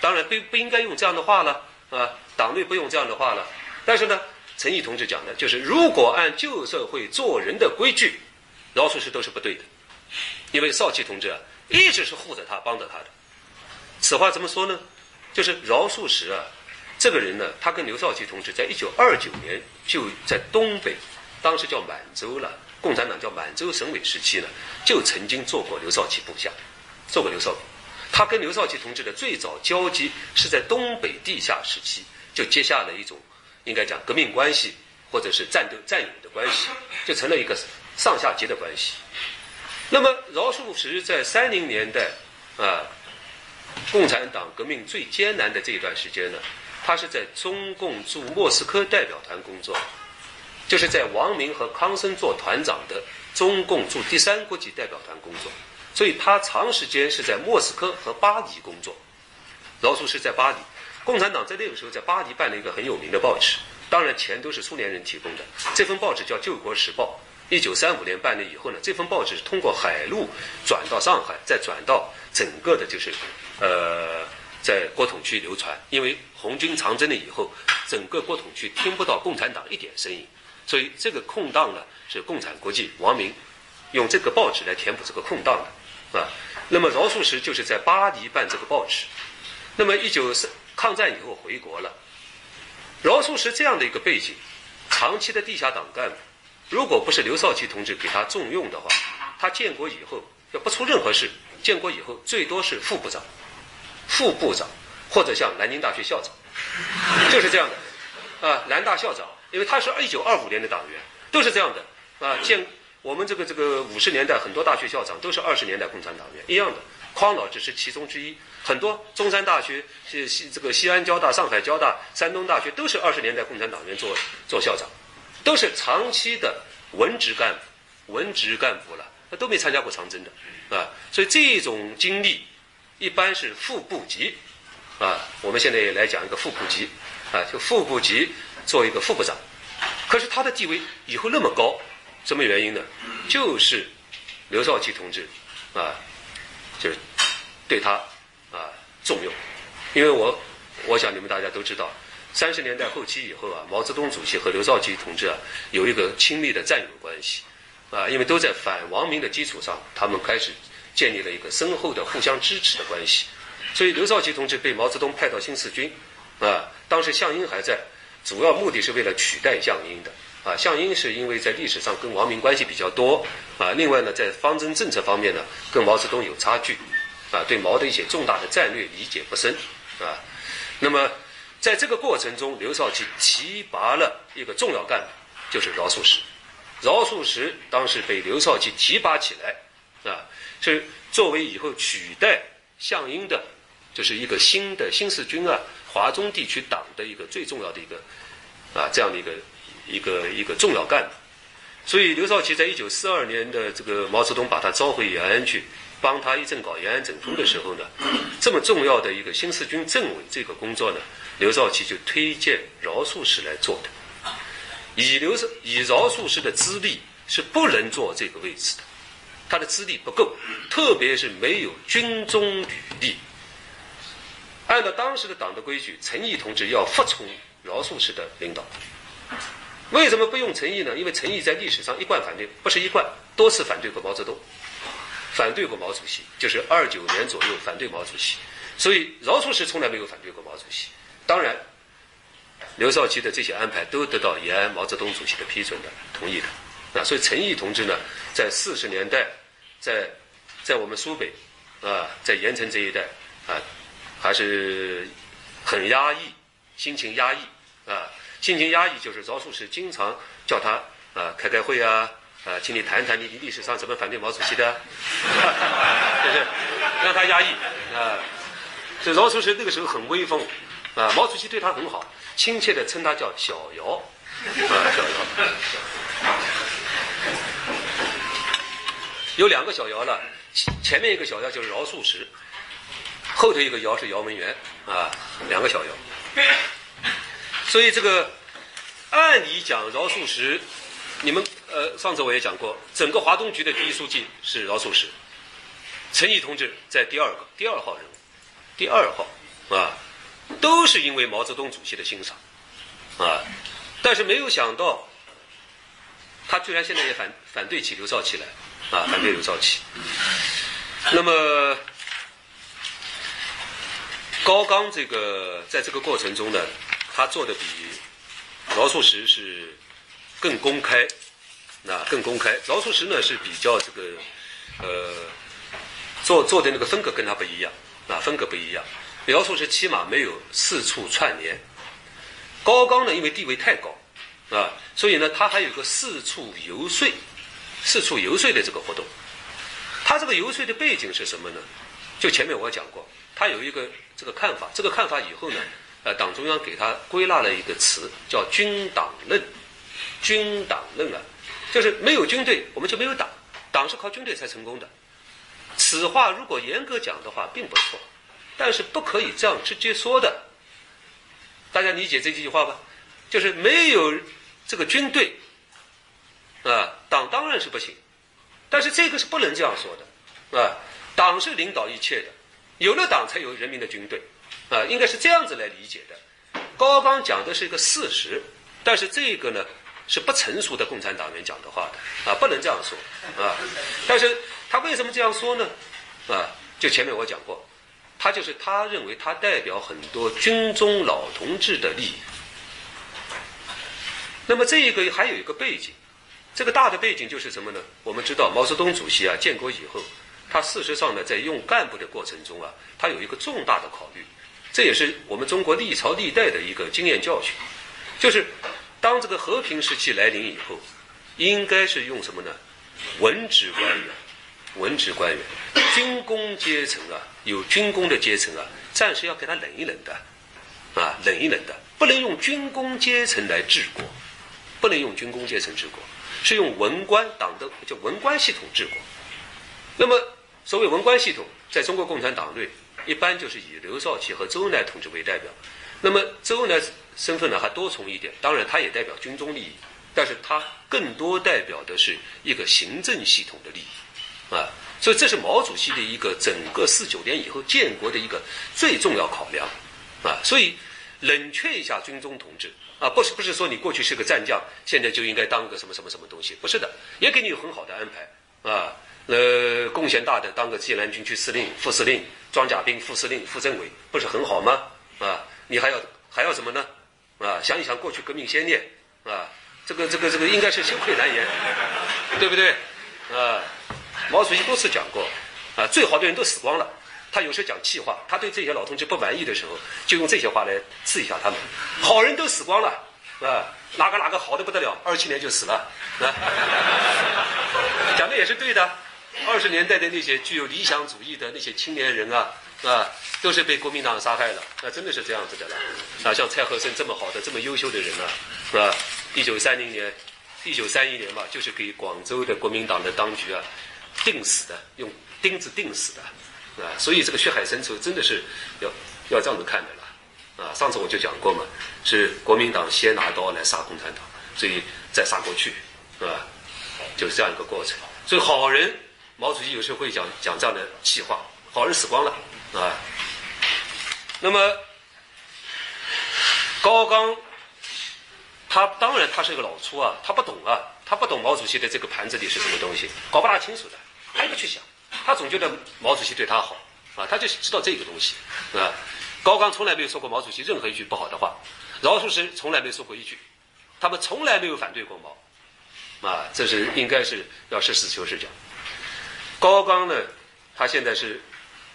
当然不不应该用这样的话了啊，党内不用这样的话了。但是呢，陈毅同志讲的，就是如果按旧社会做人的规矩，饶漱石都是不对的，因为少奇同志啊一直是护着他、帮着他的。此话怎么说呢？就是饶漱石啊，这个人呢，他跟刘少奇同志在一九二九年就在东北，当时叫满洲了，共产党叫满洲省委时期呢，就曾经做过刘少奇部下，做过刘少奇。他跟刘少奇同志的最早交集是在东北地下时期，就结下了一种应该讲革命关系或者是战斗战友的关系，就成了一个上下级的关系。那么饶漱石在三零年代啊，共产党革命最艰难的这一段时间呢，他是在中共驻莫斯科代表团工作，就是在王明和康生做团长的中共驻第三国际代表团工作。所以他长时间是在莫斯科和巴黎工作。饶漱石在巴黎，共产党在那个时候在巴黎办了一个很有名的报纸，当然钱都是苏联人提供的。这份报纸叫《救国时报》。一九三五年办了以后呢，这份报纸是通过海路转到上海，再转到整个的就是，呃，在国统区流传。因为红军长征了以后，整个国统区听不到共产党一点声音，所以这个空档呢是共产国际王明用这个报纸来填补这个空档的。啊，那么饶漱石就是在巴黎办这个报纸，那么一九三抗战以后回国了。饶漱石这样的一个背景，长期的地下党干部，如果不是刘少奇同志给他重用的话，他建国以后要不出任何事，建国以后最多是副部长、副部长，或者像南京大学校长，[LAUGHS] 就是这样的。啊，南大校长，因为他是一九二五年的党员，都是这样的。啊，建。我们这个这个五十年代很多大学校长都是二十年代共产党员一样的，匡老只是其中之一。很多中山大学、西西这个西安交大、上海交大、山东大学都是二十年代共产党员做做校长，都是长期的文职干部，文职干部了，他都没参加过长征的啊。所以这种经历一般是副部级啊。我们现在也来讲一个副部级啊，就副部级做一个副部长，可是他的地位以后那么高。什么原因呢？就是刘少奇同志啊，就是对他啊重用。因为我我想你们大家都知道，三十年代后期以后啊，毛泽东主席和刘少奇同志啊有一个亲密的战友关系啊，因为都在反王明的基础上，他们开始建立了一个深厚的互相支持的关系。所以刘少奇同志被毛泽东派到新四军啊，当时项英还在，主要目的是为了取代项英的。啊，项英是因为在历史上跟王明关系比较多，啊，另外呢，在方针政策方面呢，跟毛泽东有差距，啊，对毛的一些重大的战略理解不深，啊，那么在这个过程中，刘少奇提拔了一个重要干部，就是饶漱石，饶漱石当时被刘少奇提拔起来，啊，是作为以后取代项英的，就是一个新的新四军啊，华中地区党的一个最重要的一个，啊，这样的一个。一个一个重要干部，所以刘少奇在一九四二年的这个毛泽东把他召回延安去，帮他一阵搞延安整风的时候呢，这么重要的一个新四军政委这个工作呢，刘少奇就推荐饶漱石来做的。以刘以饶漱石的资历是不能做这个位置的，他的资历不够，特别是没有军中履历。按照当时的党的规矩，陈毅同志要服从饶漱石的领导。为什么不用陈毅呢？因为陈毅在历史上一贯反对，不是一贯，多次反对过毛泽东，反对过毛主席，就是二九年左右反对毛主席，所以饶漱石从来没有反对过毛主席。当然，刘少奇的这些安排都得到延安毛泽东主席的批准的同意的，啊，所以陈毅同志呢，在四十年代，在在我们苏北，啊，在盐城这一带，啊，还是很压抑，心情压抑，啊。心情压抑，就是饶漱石经常叫他啊开开会啊，啊，请你谈谈你历史上怎么反对毛主席的，[LAUGHS] 就是让他压抑啊。所以饶漱石那个时候很威风啊，毛主席对他很好，亲切的称他叫小姚啊，小姚。有两个小姚了，前面一个小姚就是饶漱石，后头一个姚是姚文元啊，两个小姚。所以这个，按理讲，饶漱石，你们呃，上次我也讲过，整个华东局的第一书记是饶漱石，陈毅同志在第二个第二号人物，第二号啊，都是因为毛泽东主席的欣赏啊，但是没有想到，他居然现在也反反对起刘少奇来，啊，反对刘少奇。那么高岗这个在这个过程中呢，他做的比饶漱石是更公开，那更公开。饶漱石呢是比较这个呃做做的那个风格跟他不一样，啊，风格不一样。饶漱石起码没有四处串联。高岗呢，因为地位太高，啊，所以呢，他还有个四处游说、四处游说的这个活动。他这个游说的背景是什么呢？就前面我讲过，他有一个这个看法，这个看法以后呢，党中央给他归纳了一个词，叫“军党论”。军党论啊，就是没有军队，我们就没有党，党是靠军队才成功的。此话如果严格讲的话，并不错，但是不可以这样直接说的。大家理解这几句话吧，就是没有这个军队，啊，党当然是不行，但是这个是不能这样说的，啊，党是领导一切的，有了党才有人民的军队，啊，应该是这样子来理解的。高刚讲的是一个事实，但是这个呢是不成熟的共产党员讲的话的，啊，不能这样说，啊，但是他为什么这样说呢？啊，就前面我讲过。他就是他认为他代表很多军中老同志的利益。那么这一个还有一个背景，这个大的背景就是什么呢？我们知道毛泽东主席啊建国以后，他事实上呢在用干部的过程中啊，他有一个重大的考虑，这也是我们中国历朝历代的一个经验教训，就是当这个和平时期来临以后，应该是用什么呢？文职官员。文职官员、军工阶层啊，有军工的阶层啊，暂时要给他冷一冷的，啊，冷一冷的，不能用军工阶层来治国，不能用军工阶层治国，是用文官党的叫文官系统治国。那么，所谓文官系统，在中国共产党内，一般就是以刘少奇和周恩来同志为代表。那么，周恩来身份呢还多重一点，当然他也代表军中利益，但是他更多代表的是一个行政系统的利益。啊，所以这是毛主席的一个整个四九年以后建国的一个最重要考量，啊，所以冷却一下军中同志啊，不是不是说你过去是个战将，现在就应该当个什么什么什么东西，不是的，也给你有很好的安排啊，呃，贡献大的当个晋南军区司令、副司令、装甲兵副司令、副政委，不是很好吗？啊，你还要还要什么呢？啊，想一想过去革命先烈啊，这个这个这个应该是羞愧难言，对不对？啊。毛主席多次讲过，啊，最好的人都死光了。他有时候讲气话，他对这些老同志不满意的时候，就用这些话来刺一下他们。好人都死光了，啊，哪个哪个好的不得了，二七年就死了，啊，讲的也是对的。二十年代的那些具有理想主义的那些青年人啊，啊，都是被国民党杀害了，那真的是这样子的了。啊，像蔡和森这么好的、这么优秀的人啊，是吧？一九三零年、一九三一年嘛，就是给广州的国民党的当局啊。钉死的，用钉子钉死的，啊，所以这个血海深仇真的是要要这样子看的了，啊，上次我就讲过嘛，是国民党先拿刀来杀共产党，所以再杀过去，是啊，就是这样一个过程。所以好人，毛主席有时候会讲讲这样的气话，好人死光了，啊，那么高刚，他当然他是一个老粗啊，他不懂啊，他不懂毛主席的这个盘子里是什么东西，搞不大清楚的。他不去想，他总觉得毛主席对他好，啊，他就知道这个东西，啊，高岗从来没有说过毛主席任何一句不好的话，饶漱石从来没说过一句，他们从来没有反对过毛，啊，这是应该是要实事求是讲。高岗呢，他现在是，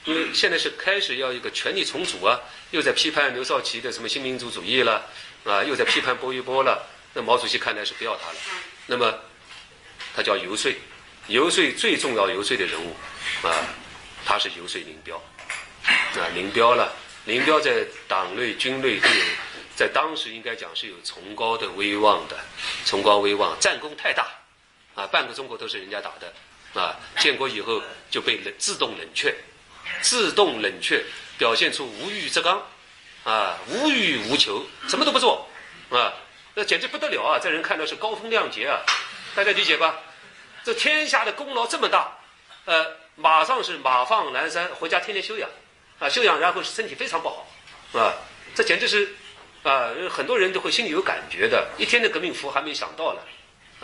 因为现在是开始要一个权力重组啊，又在批判刘少奇的什么新民主主义了，啊，又在批判薄一波了，那毛主席看来是不要他了，那么他叫游说。游说最重要游说的人物，啊，他是游说林彪，啊，林彪了，林彪在党内、军内都有，在当时应该讲是有崇高的威望的，崇高威望，战功太大，啊，半个中国都是人家打的，啊，建国以后就被冷自动冷却，自动冷却，表现出无欲则刚，啊，无欲无求，什么都不做，啊，那简直不得了啊！这人看到是高风亮节啊，大家理解吧？这天下的功劳这么大，呃，马上是马放南山，回家天天休养，啊，休养然后身体非常不好，啊，这简直是啊，很多人都会心里有感觉的。一天的革命福还没享到呢，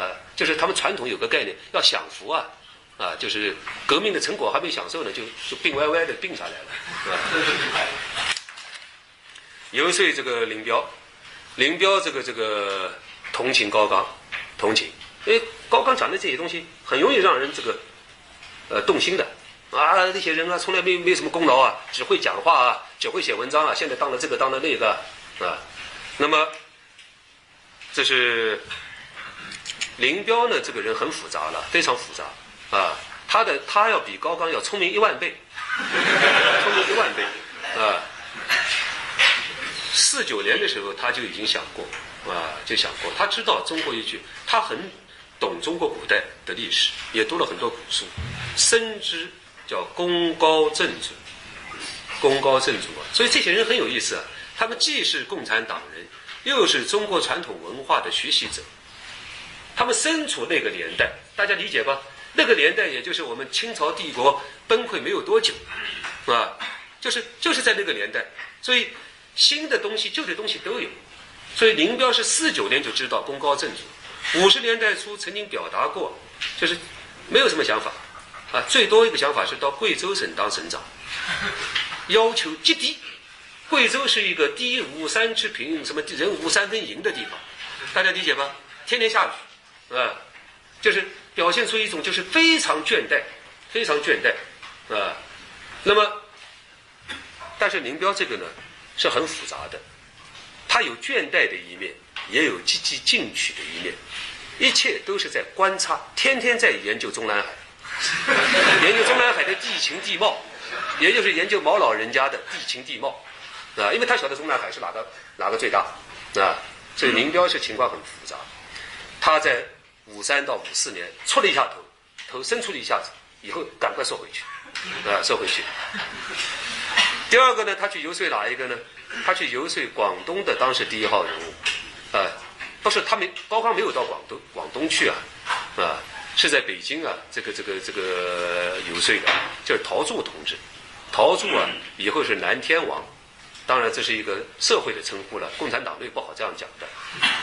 啊，就是他们传统有个概念，要享福啊，啊，就是革命的成果还没享受呢，就就病歪歪的病下来了，啊。游说这个林彪，林彪这个这个同情高岗，同情，因为高岗讲的这些东西很容易让人这个呃动心的。啊，那些人啊从来没没什么功劳啊，只会讲话啊，只会写文章啊，现在当了这个当了那个啊，那么这是林彪呢，这个人很复杂了，非常复杂啊，他的他要比高岗要聪明一万倍，[LAUGHS] 聪明一万倍啊。四九年的时候，他就已经想过，啊，就想过。他知道中国一句，他很懂中国古代的历史，也读了很多古书，深知叫功高震主，功高震主啊。所以这些人很有意思啊，他们既是共产党人，又是中国传统文化的学习者。他们身处那个年代，大家理解吧？那个年代，也就是我们清朝帝国崩溃没有多久，啊，就是就是在那个年代，所以。新的东西、旧的东西都有，所以林彪是四九年就知道功高震主，五十年代初曾经表达过，就是没有什么想法，啊，最多一个想法是到贵州省当省长，[LAUGHS] 要求极低。贵州是一个地无三尺平，什么人无三分银的地方，大家理解吧？天天下雨，啊，就是表现出一种就是非常倦怠，非常倦怠，啊，那么，但是林彪这个呢？是很复杂的，他有倦怠的一面，也有积极进取的一面，一切都是在观察，天天在研究中南海，[LAUGHS] 研究中南海的地形地貌，也就是研究毛老人家的地形地貌，啊，因为他晓得中南海是哪个哪个最大，啊，所以林彪是情况很复杂，他在五三到五四年出了一下头，头伸出了一下子，以后赶快缩回去，啊，缩回去。第二个呢，他去游说哪一个呢？他去游说广东的当时第一号人物，啊，不是他没高康没有到广东广东去啊，啊，是在北京啊，这个这个这个游说的，就是陶铸同志。陶铸啊，以后是南天王，当然这是一个社会的称呼了，共产党内不好这样讲的。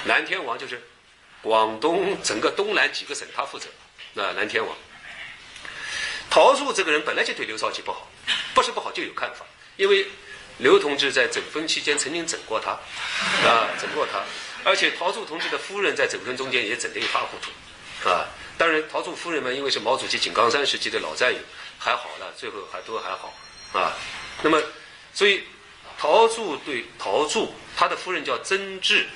南天王就是广东整个东南几个省他负责，那南天王。陶铸这个人本来就对刘少奇不好，不是不好就有看法。因为刘同志在整风期间曾经整过他，啊，整过他，而且陶铸同志的夫人在整风中间也整得一塌糊涂，啊，当然陶铸夫人们因为是毛主席井冈山时期的老战友，还好了，最后还都还好，啊，那么，所以陶铸对陶铸，他的夫人叫曾志，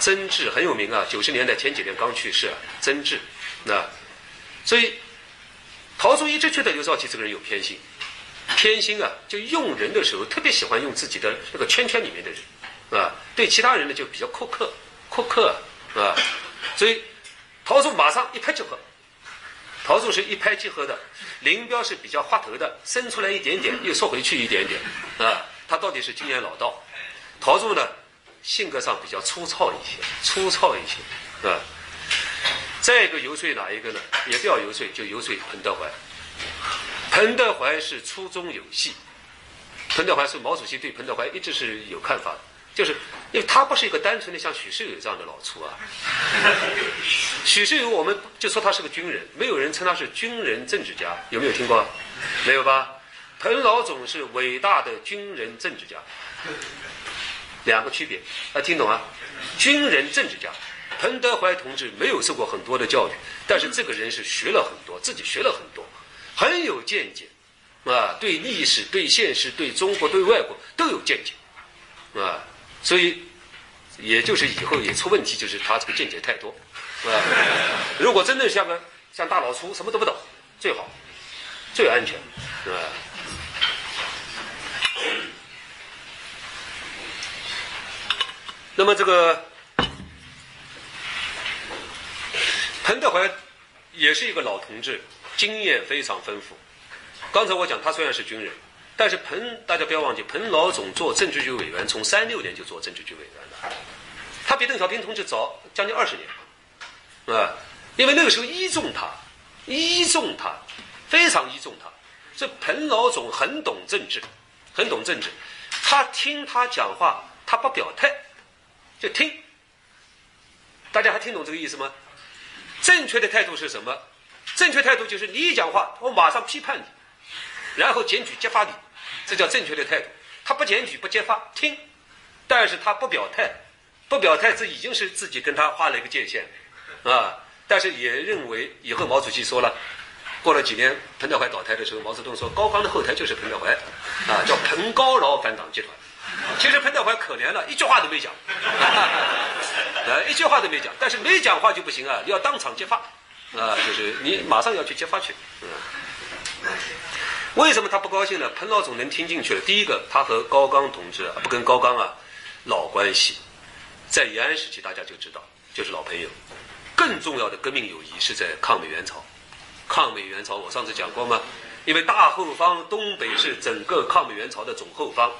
曾志很有名啊，九十年代前几年刚去世，啊曾志，那，所以陶铸一直觉得刘少奇这个人有偏心。偏心啊，就用人的时候特别喜欢用自己的那个圈圈里面的人，啊，对其他人呢就比较苛刻，苛刻啊，所以陶铸马上一拍即合，陶铸是一拍即合的，林彪是比较滑头的，伸出来一点点又缩回去一点点，啊，他到底是经验老道，陶铸呢性格上比较粗糙一些，粗糙一些，是吧，再一个游说哪一个呢？也不要游说，就游说彭德怀。彭德怀是粗中有细，彭德怀是毛主席对彭德怀一直是有看法的，就是因为他不是一个单纯的像许世友这样的老粗啊。许世友我们就说他是个军人，没有人称他是军人政治家，有没有听过？没有吧？彭老总是伟大的军人政治家，两个区别啊，听懂啊？军人政治家，彭德怀同志没有受过很多的教育，但是这个人是学了很多，自己学了很多。很有见解，啊，对历史、对现实、对中国、对外国都有见解，啊，所以也就是以后也出问题，就是他这个见解太多，啊，如果真的像个像大老粗，什么都不懂，最好最安全，是吧？那么这个彭德怀也是一个老同志。经验非常丰富。刚才我讲他虽然是军人，但是彭大家不要忘记，彭老总做政治局委员，从三六年就做政治局委员了。他比邓小平同志早将近二十年，啊，因为那个时候依重他，依重他，非常依重他。这彭老总很懂政治，很懂政治。他听他讲话，他不表态，就听。大家还听懂这个意思吗？正确的态度是什么？正确态度就是你一讲话，我马上批判你，然后检举揭发你，这叫正确的态度。他不检举不揭发，听，但是他不表态，不表态这已经是自己跟他画了一个界限，啊，但是也认为以后毛主席说了，过了几年彭德怀倒台的时候，毛泽东说高岗的后台就是彭德怀，啊，叫彭高劳反党集团。其实彭德怀可怜了，一句话都没讲，[LAUGHS] 呃，一句话都没讲。但是没讲话就不行啊，你要当场揭发，啊，就是你马上要去揭发去。嗯，为什么他不高兴呢？彭老总能听进去了。第一个，他和高岗同志不跟高岗啊老关系，在延安时期大家就知道，就是老朋友。更重要的革命友谊是在抗美援朝。抗美援朝我上次讲过吗？因为大后方东北是整个抗美援朝的总后方。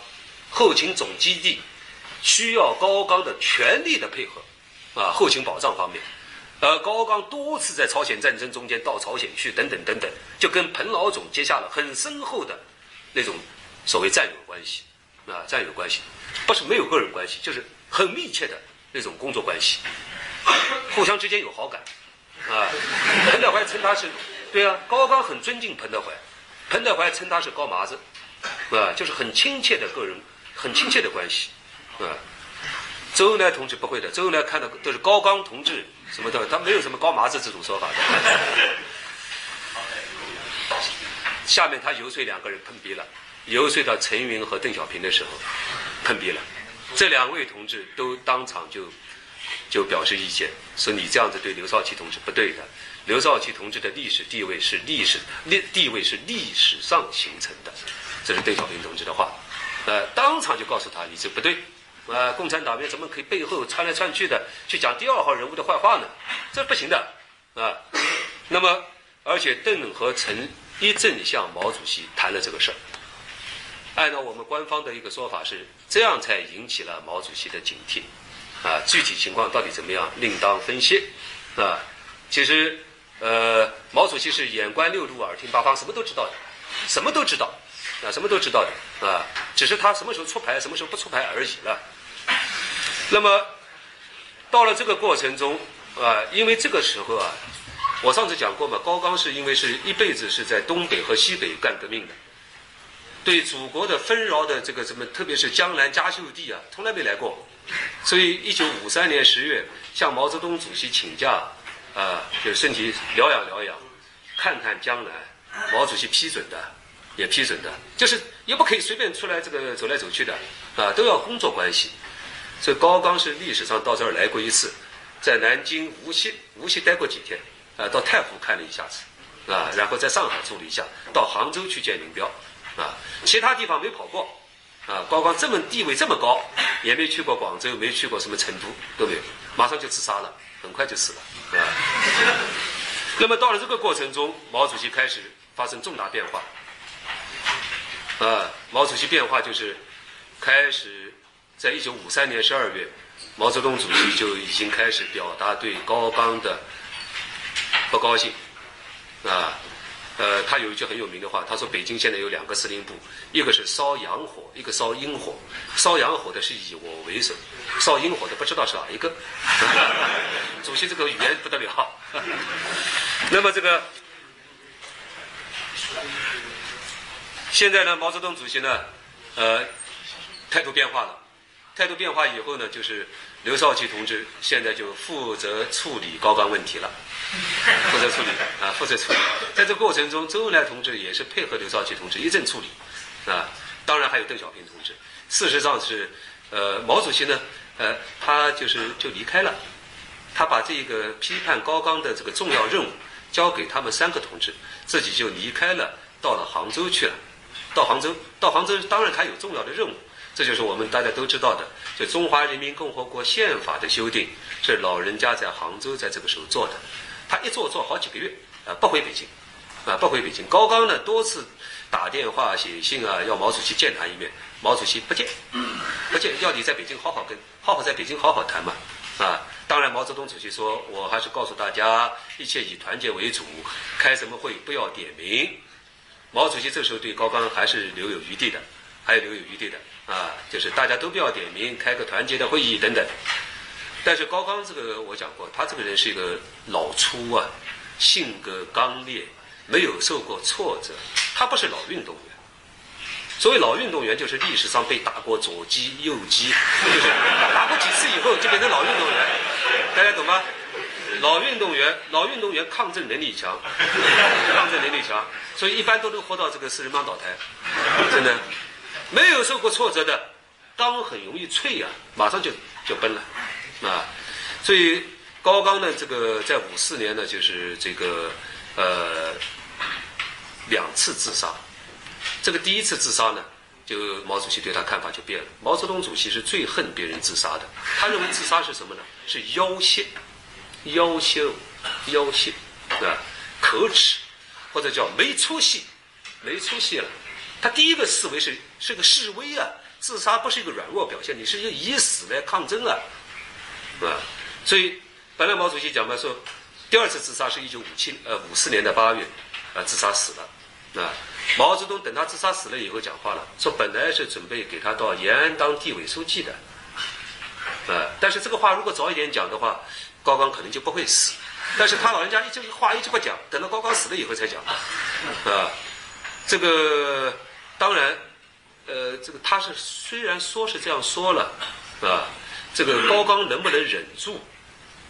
后勤总基地需要高岗的全力的配合，啊，后勤保障方面，呃，高岗多次在朝鲜战争中间到朝鲜去，等等等等，就跟彭老总结下了很深厚的那种所谓战友关系，啊，战友关系，不是没有个人关系，就是很密切的那种工作关系，互相之间有好感，啊，彭德怀称他是，对啊，高岗很尊敬彭德怀，彭德怀称他是高麻子，啊，就是很亲切的个人。很亲切的关系，啊，周恩来同志不会的，周恩来看到都是高岗同志什么的，他没有什么高麻子这种说法的。[LAUGHS] 下面他游说两个人碰壁了，游说到陈云和邓小平的时候，碰壁了，这两位同志都当场就就表示意见，说你这样子对刘少奇同志不对的，刘少奇同志的历史地位是历史历地位是历史上形成的，这是邓小平同志的话。呃，当场就告诉他，你这不对，啊，共产党员怎么可以背后窜来窜去的去讲第二号人物的坏话呢？这不行的，啊。那么，而且邓和陈一正向毛主席谈了这个事儿。按照我们官方的一个说法是，这样才引起了毛主席的警惕，啊，具体情况到底怎么样，另当分析，啊。其实，呃，毛主席是眼观六路，耳听八方，什么都知道的，什么都知道。啊，什么都知道的啊，只是他什么时候出牌，什么时候不出牌而已了。那么到了这个过程中啊，因为这个时候啊，我上次讲过嘛，高岗是因为是一辈子是在东北和西北干革命的，对祖国的纷扰的这个什么，特别是江南嘉秀地啊，从来没来过。所以一九五三年十月向毛泽东主席请假啊，就身体疗养疗养，看看江南，毛主席批准的。也批准的，就是也不可以随便出来这个走来走去的，啊，都要工作关系。所以高岗是历史上到这儿来过一次，在南京、无锡、无锡待过几天，啊，到太湖看了一下子，啊，然后在上海住了一下，到杭州去见林彪，啊，其他地方没跑过，啊，高岗这么地位这么高，也没去过广州，没去过什么成都，都没有，马上就自杀了，很快就死了，啊。那么到了这个过程中，毛主席开始发生重大变化。啊，毛主席变化就是开始，在一九五三年十二月，毛泽东主席就已经开始表达对高岗的不高兴。啊，呃，他有一句很有名的话，他说：“北京现在有两个司令部，一个是烧洋火，一个烧阴火。烧洋火的是以我为首，烧阴火的不知道是哪一个。[LAUGHS] ”主席这个语言不得了。[LAUGHS] 那么这个。现在呢，毛泽东主席呢，呃，态度变化了。态度变化以后呢，就是刘少奇同志现在就负责处理高岗问题了，负责处理啊，负责处理。在这过程中，周恩来同志也是配合刘少奇同志一阵处理啊。当然还有邓小平同志。事实上是，呃，毛主席呢，呃，他就是就离开了，他把这个批判高岗的这个重要任务交给他们三个同志，自己就离开了，到了杭州去了。到杭州，到杭州，当然他有重要的任务，这就是我们大家都知道的，就中华人民共和国宪法的修订是老人家在杭州在这个时候做的，他一做做好几个月，啊，不回北京，啊，不回北京。高岗呢多次打电话写信啊，要毛主席见他一面，毛主席不见，不见，要你在北京好好跟，好好在北京好好谈嘛，啊，当然毛泽东主席说，我还是告诉大家，一切以团结为主，开什么会不要点名。毛主席这时候对高岗还是留有余地的，还有留有余地的啊，就是大家都不要点名，开个团结的会议等等。但是高刚这个我讲过，他这个人是一个老粗啊，性格刚烈，没有受过挫折，他不是老运动员。所谓老运动员，就是历史上被打过左击、右击，就是打过几次以后就变成老运动员，大家懂吗？老运动员，老运动员抗震能力强，抗震能力强，所以一般都能活到这个四人帮倒台，真的，没有受过挫折的，刚很容易脆呀，马上就就崩了，啊，所以高刚呢，这个在五四年呢，就是这个呃两次自杀，这个第一次自杀呢，就毛主席对他看法就变了。毛泽东主席是最恨别人自杀的，他认为自杀是什么呢？是要挟。要羞、要挟，啊，可耻，或者叫没出息，没出息了。他第一个思维是是个示威啊，自杀不是一个软弱表现，你是一个以死来抗争啊，啊。所以本来毛主席讲嘛说，第二次自杀是一九五七呃五四年的八月，啊自杀死了，啊。毛泽东等他自杀死了以后讲话了，说本来是准备给他到延安当地委书记的，啊，但是这个话如果早一点讲的话。高刚可能就不会死，但是他老人家一句话一直不讲，等到高刚死了以后才讲，啊，这个当然，呃，这个他是虽然说是这样说了，啊，这个高刚能不能忍住，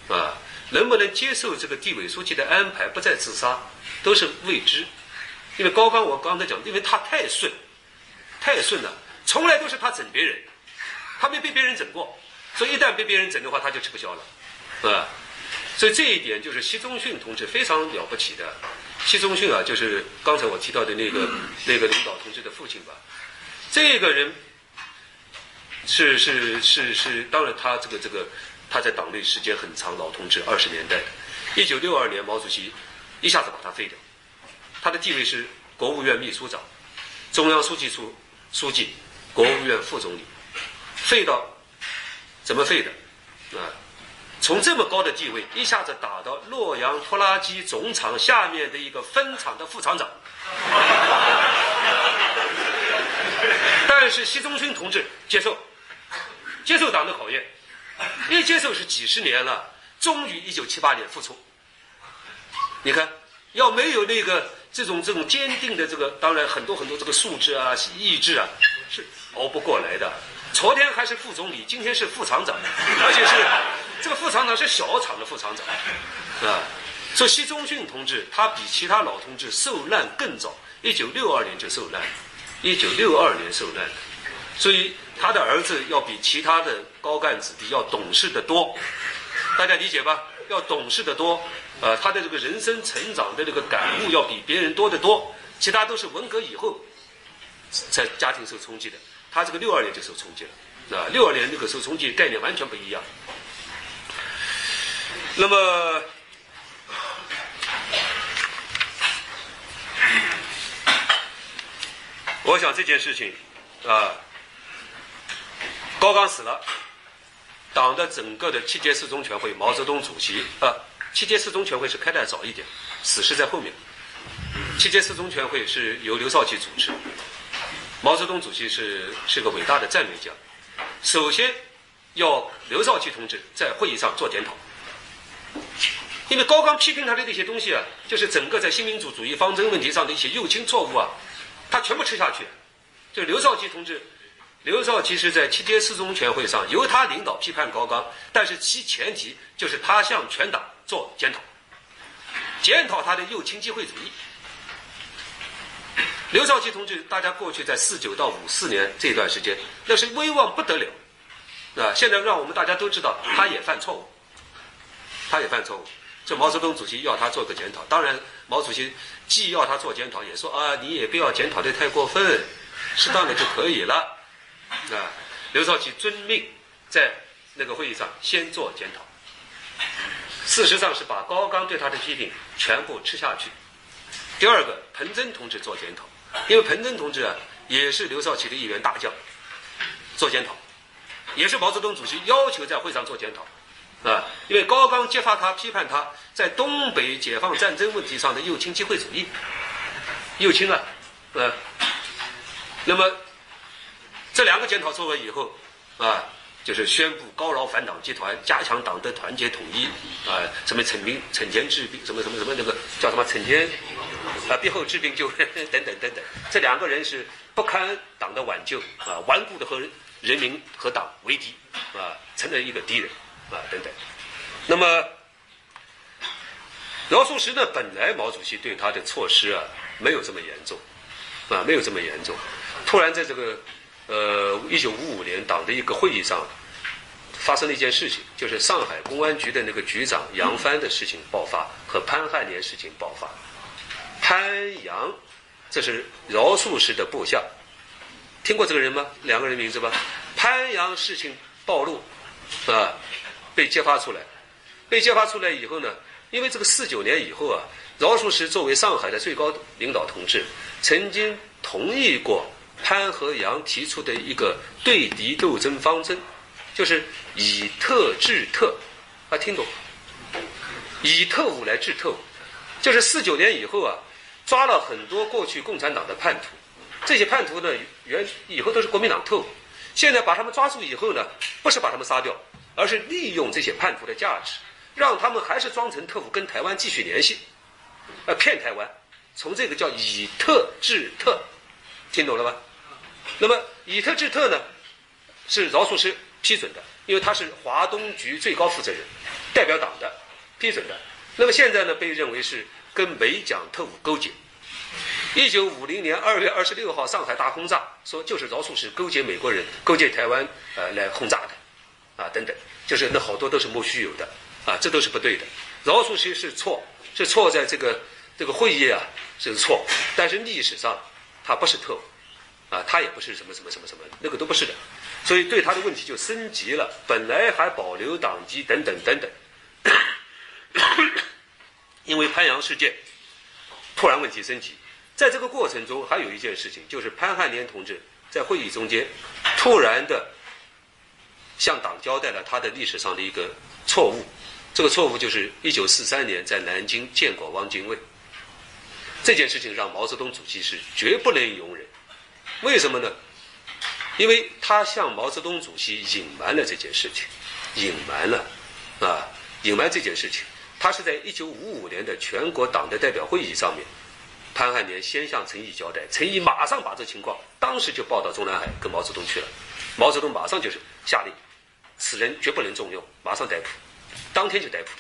啊，能不能接受这个地委书记的安排不再自杀，都是未知，因为高刚我刚才讲，因为他太顺，太顺了，从来都是他整别人，他没被别人整过，所以一旦被别人整的话，他就吃不消了。啊，所以这一点就是习仲勋同志非常了不起的。习仲勋啊，就是刚才我提到的那个那个领导同志的父亲吧。这个人是是是是，当然他这个这个他在党内时间很长，老同志二十年代的。一九六二年，毛主席一下子把他废掉，他的地位是国务院秘书长、中央书记处书记、国务院副总理，废到怎么废的啊？从这么高的地位一下子打到洛阳拖拉机总厂下面的一个分厂的副厂长，[LAUGHS] 但是习仲勋同志接受，接受党的考验，一接受是几十年了，终于一九七八年复出。你看，要没有那个这种这种坚定的这个，当然很多很多这个素质啊、意志啊，是熬不过来的。昨天还是副总理，今天是副厂长，[LAUGHS] 而且是。这个副厂长是小厂的副厂长，啊，说习仲勋同志他比其他老同志受难更早，一九六二年就受难，一九六二年受难的，所以他的儿子要比其他的高干子弟要懂事的多，大家理解吧？要懂事的多，呃，他的这个人生成长的这个感悟要比别人多得多，其他都是文革以后在家庭受冲击的，他这个六二年就受冲击了，啊，六二年那个受冲击概念完全不一样。那么，我想这件事情啊，高刚死了，党的整个的七届四中全会，毛泽东主席啊，七届四中全会是开的早一点，死是在后面。七届四中全会是由刘少奇主持，毛泽东主席是是个伟大的战略家，首先要刘少奇同志在会议上做检讨。因为高刚批评他的那些东西啊，就是整个在新民主主义方针问题上的一些右倾错误啊，他全部吃下去。就刘少奇同志，刘少奇是在七届四中全会上由他领导批判高刚，但是其前提就是他向全党做检讨，检讨他的右倾机会主义。刘少奇同志，大家过去在四九到五四年这段时间，那是威望不得了，啊，现在让我们大家都知道，他也犯错误，他也犯错误。这毛泽东主席要他做个检讨，当然毛主席既要他做检讨，也说啊，你也不要检讨的太过分，适当的就可以了。啊，刘少奇遵命，在那个会议上先做检讨，事实上是把高刚对他的批评全部吃下去。第二个，彭真同志做检讨，因为彭真同志啊也是刘少奇的一员大将，做检讨，也是毛泽东主席要求在会上做检讨。啊，因为高刚揭发他、批判他在东北解放战争问题上的右倾机会主义，右倾啊，呃，那么这两个检讨做完以后，啊，就是宣布高饶反党集团，加强党的团结统一，啊，什么惩兵、惩前治病，什么什么什么那个叫什么惩前啊，病后治病救人 [LAUGHS] 等等等等，这两个人是不堪党的挽救啊，顽固的和人民和党为敌啊，成了一个敌人啊等等。那么饶漱石呢，本来毛主席对他的措施啊没有这么严重啊，没有这么严重，突然在这个。呃，一九五五年党的一个会议上，发生了一件事情，就是上海公安局的那个局长杨帆的事情爆发和潘汉年事情爆发。潘杨，这是饶漱石的部下，听过这个人吗？两个人名字吧。潘杨事情暴露，啊，被揭发出来，被揭发出来以后呢，因为这个四九年以后啊，饶漱石作为上海的最高领导同志，曾经同意过。潘和杨提出的一个对敌斗争方针，就是以特制特，啊，听懂？以特务来治特务，就是四九年以后啊，抓了很多过去共产党的叛徒，这些叛徒呢，原以后都是国民党特务，现在把他们抓住以后呢，不是把他们杀掉，而是利用这些叛徒的价值，让他们还是装成特务跟台湾继续联系，呃，骗台湾，从这个叫以特制特，听懂了吧？那么以特制特呢，是饶漱石批准的，因为他是华东局最高负责人，代表党的批准的。那么现在呢，被认为是跟美蒋特务勾结。一九五零年二月二十六号上海大轰炸，说就是饶漱石勾结美国人，勾结台湾呃来轰炸的，啊等等，就是那好多都是莫须有的，啊这都是不对的。饶漱石是错，是错在这个这个会议啊是错，但是历史上他不是特务。啊，他也不是什么什么什么什么，那个都不是的，所以对他的问题就升级了。本来还保留党籍等等等等，[COUGHS] 因为潘阳事件，突然问题升级。在这个过程中，还有一件事情，就是潘汉年同志在会议中间突然的向党交代了他的历史上的一个错误。这个错误就是一九四三年在南京见过汪精卫。这件事情让毛泽东主席是绝不能容忍。为什么呢？因为他向毛泽东主席隐瞒了这件事情，隐瞒了，啊，隐瞒这件事情。他是在一九五五年的全国党的代表会议上面，潘汉年先向陈毅交代，陈毅马上把这情况当时就报到中南海跟毛泽东去了，毛泽东马上就是下令，此人绝不能重用，马上逮捕，当天就逮捕，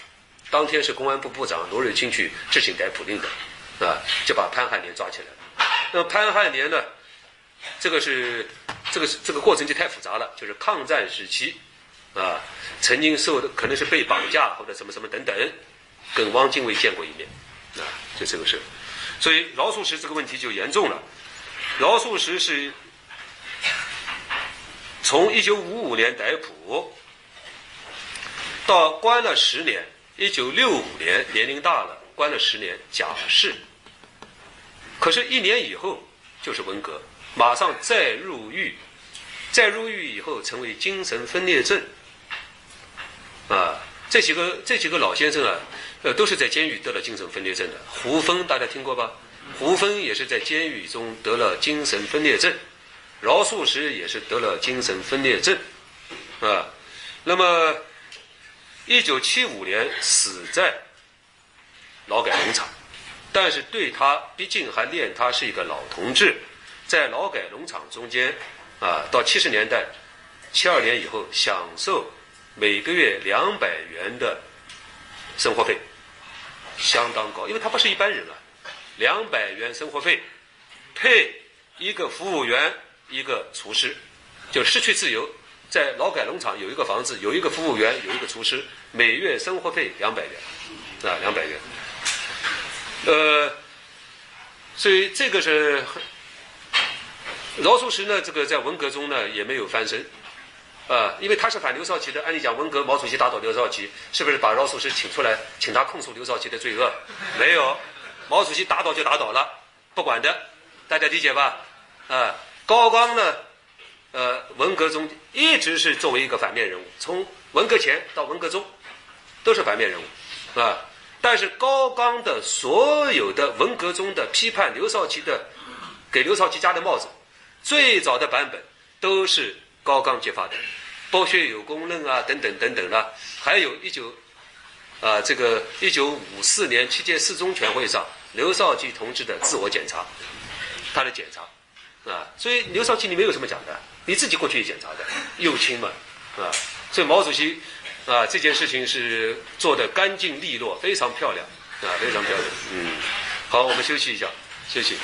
当天是公安部部长罗瑞卿去执行逮捕令的，啊，就把潘汉年抓起来了。那潘汉年呢？这个是，这个是这个过程就太复杂了。就是抗战时期，啊，曾经受的可能是被绑架或者什么什么等等，跟汪精卫见过一面，啊，就这个事。所以饶漱石这个问题就严重了。饶漱石是从一九五五年逮捕，到关了十年，一九六五年年龄大了，关了十年假释。可是，一年以后就是文革。马上再入狱，再入狱以后成为精神分裂症，啊，这几个这几个老先生啊，呃，都是在监狱得了精神分裂症的。胡风大家听过吧？胡风也是在监狱中得了精神分裂症，饶漱石也是得了精神分裂症，啊，那么一九七五年死在劳改农场，但是对他毕竟还念他是一个老同志。在劳改农场中间，啊，到七十年代，七二年以后享受每个月两百元的生活费，相当高，因为他不是一般人啊，两百元生活费配一个服务员，一个厨师，就失去自由，在劳改农场有一个房子，有一个服务员，有一个厨师，每月生活费两百元，啊，两百元，呃，所以这个是。饶漱石呢，这个在文革中呢也没有翻身，啊，因为他是反刘少奇的。按理讲，文革毛主席打倒刘少奇，是不是把饶漱石请出来，请他控诉刘少奇的罪恶？没有，毛主席打倒就打倒了，不管的，大家理解吧？啊，高岗呢，呃，文革中一直是作为一个反面人物，从文革前到文革中都是反面人物，啊，但是高岗的所有的文革中的批判刘少奇的，给刘少奇加的帽子。最早的版本都是高岗揭发的，剥削有功论啊等等等等的，还有一九啊这个一九五四年七届四中全会上刘少奇同志的自我检查，他的检查。啊，所以刘少奇你没有什么讲的，你自己过去检查的右倾嘛啊，所以毛主席啊这件事情是做的干净利落，非常漂亮啊，非常漂亮，嗯，好，我们休息一下，休息。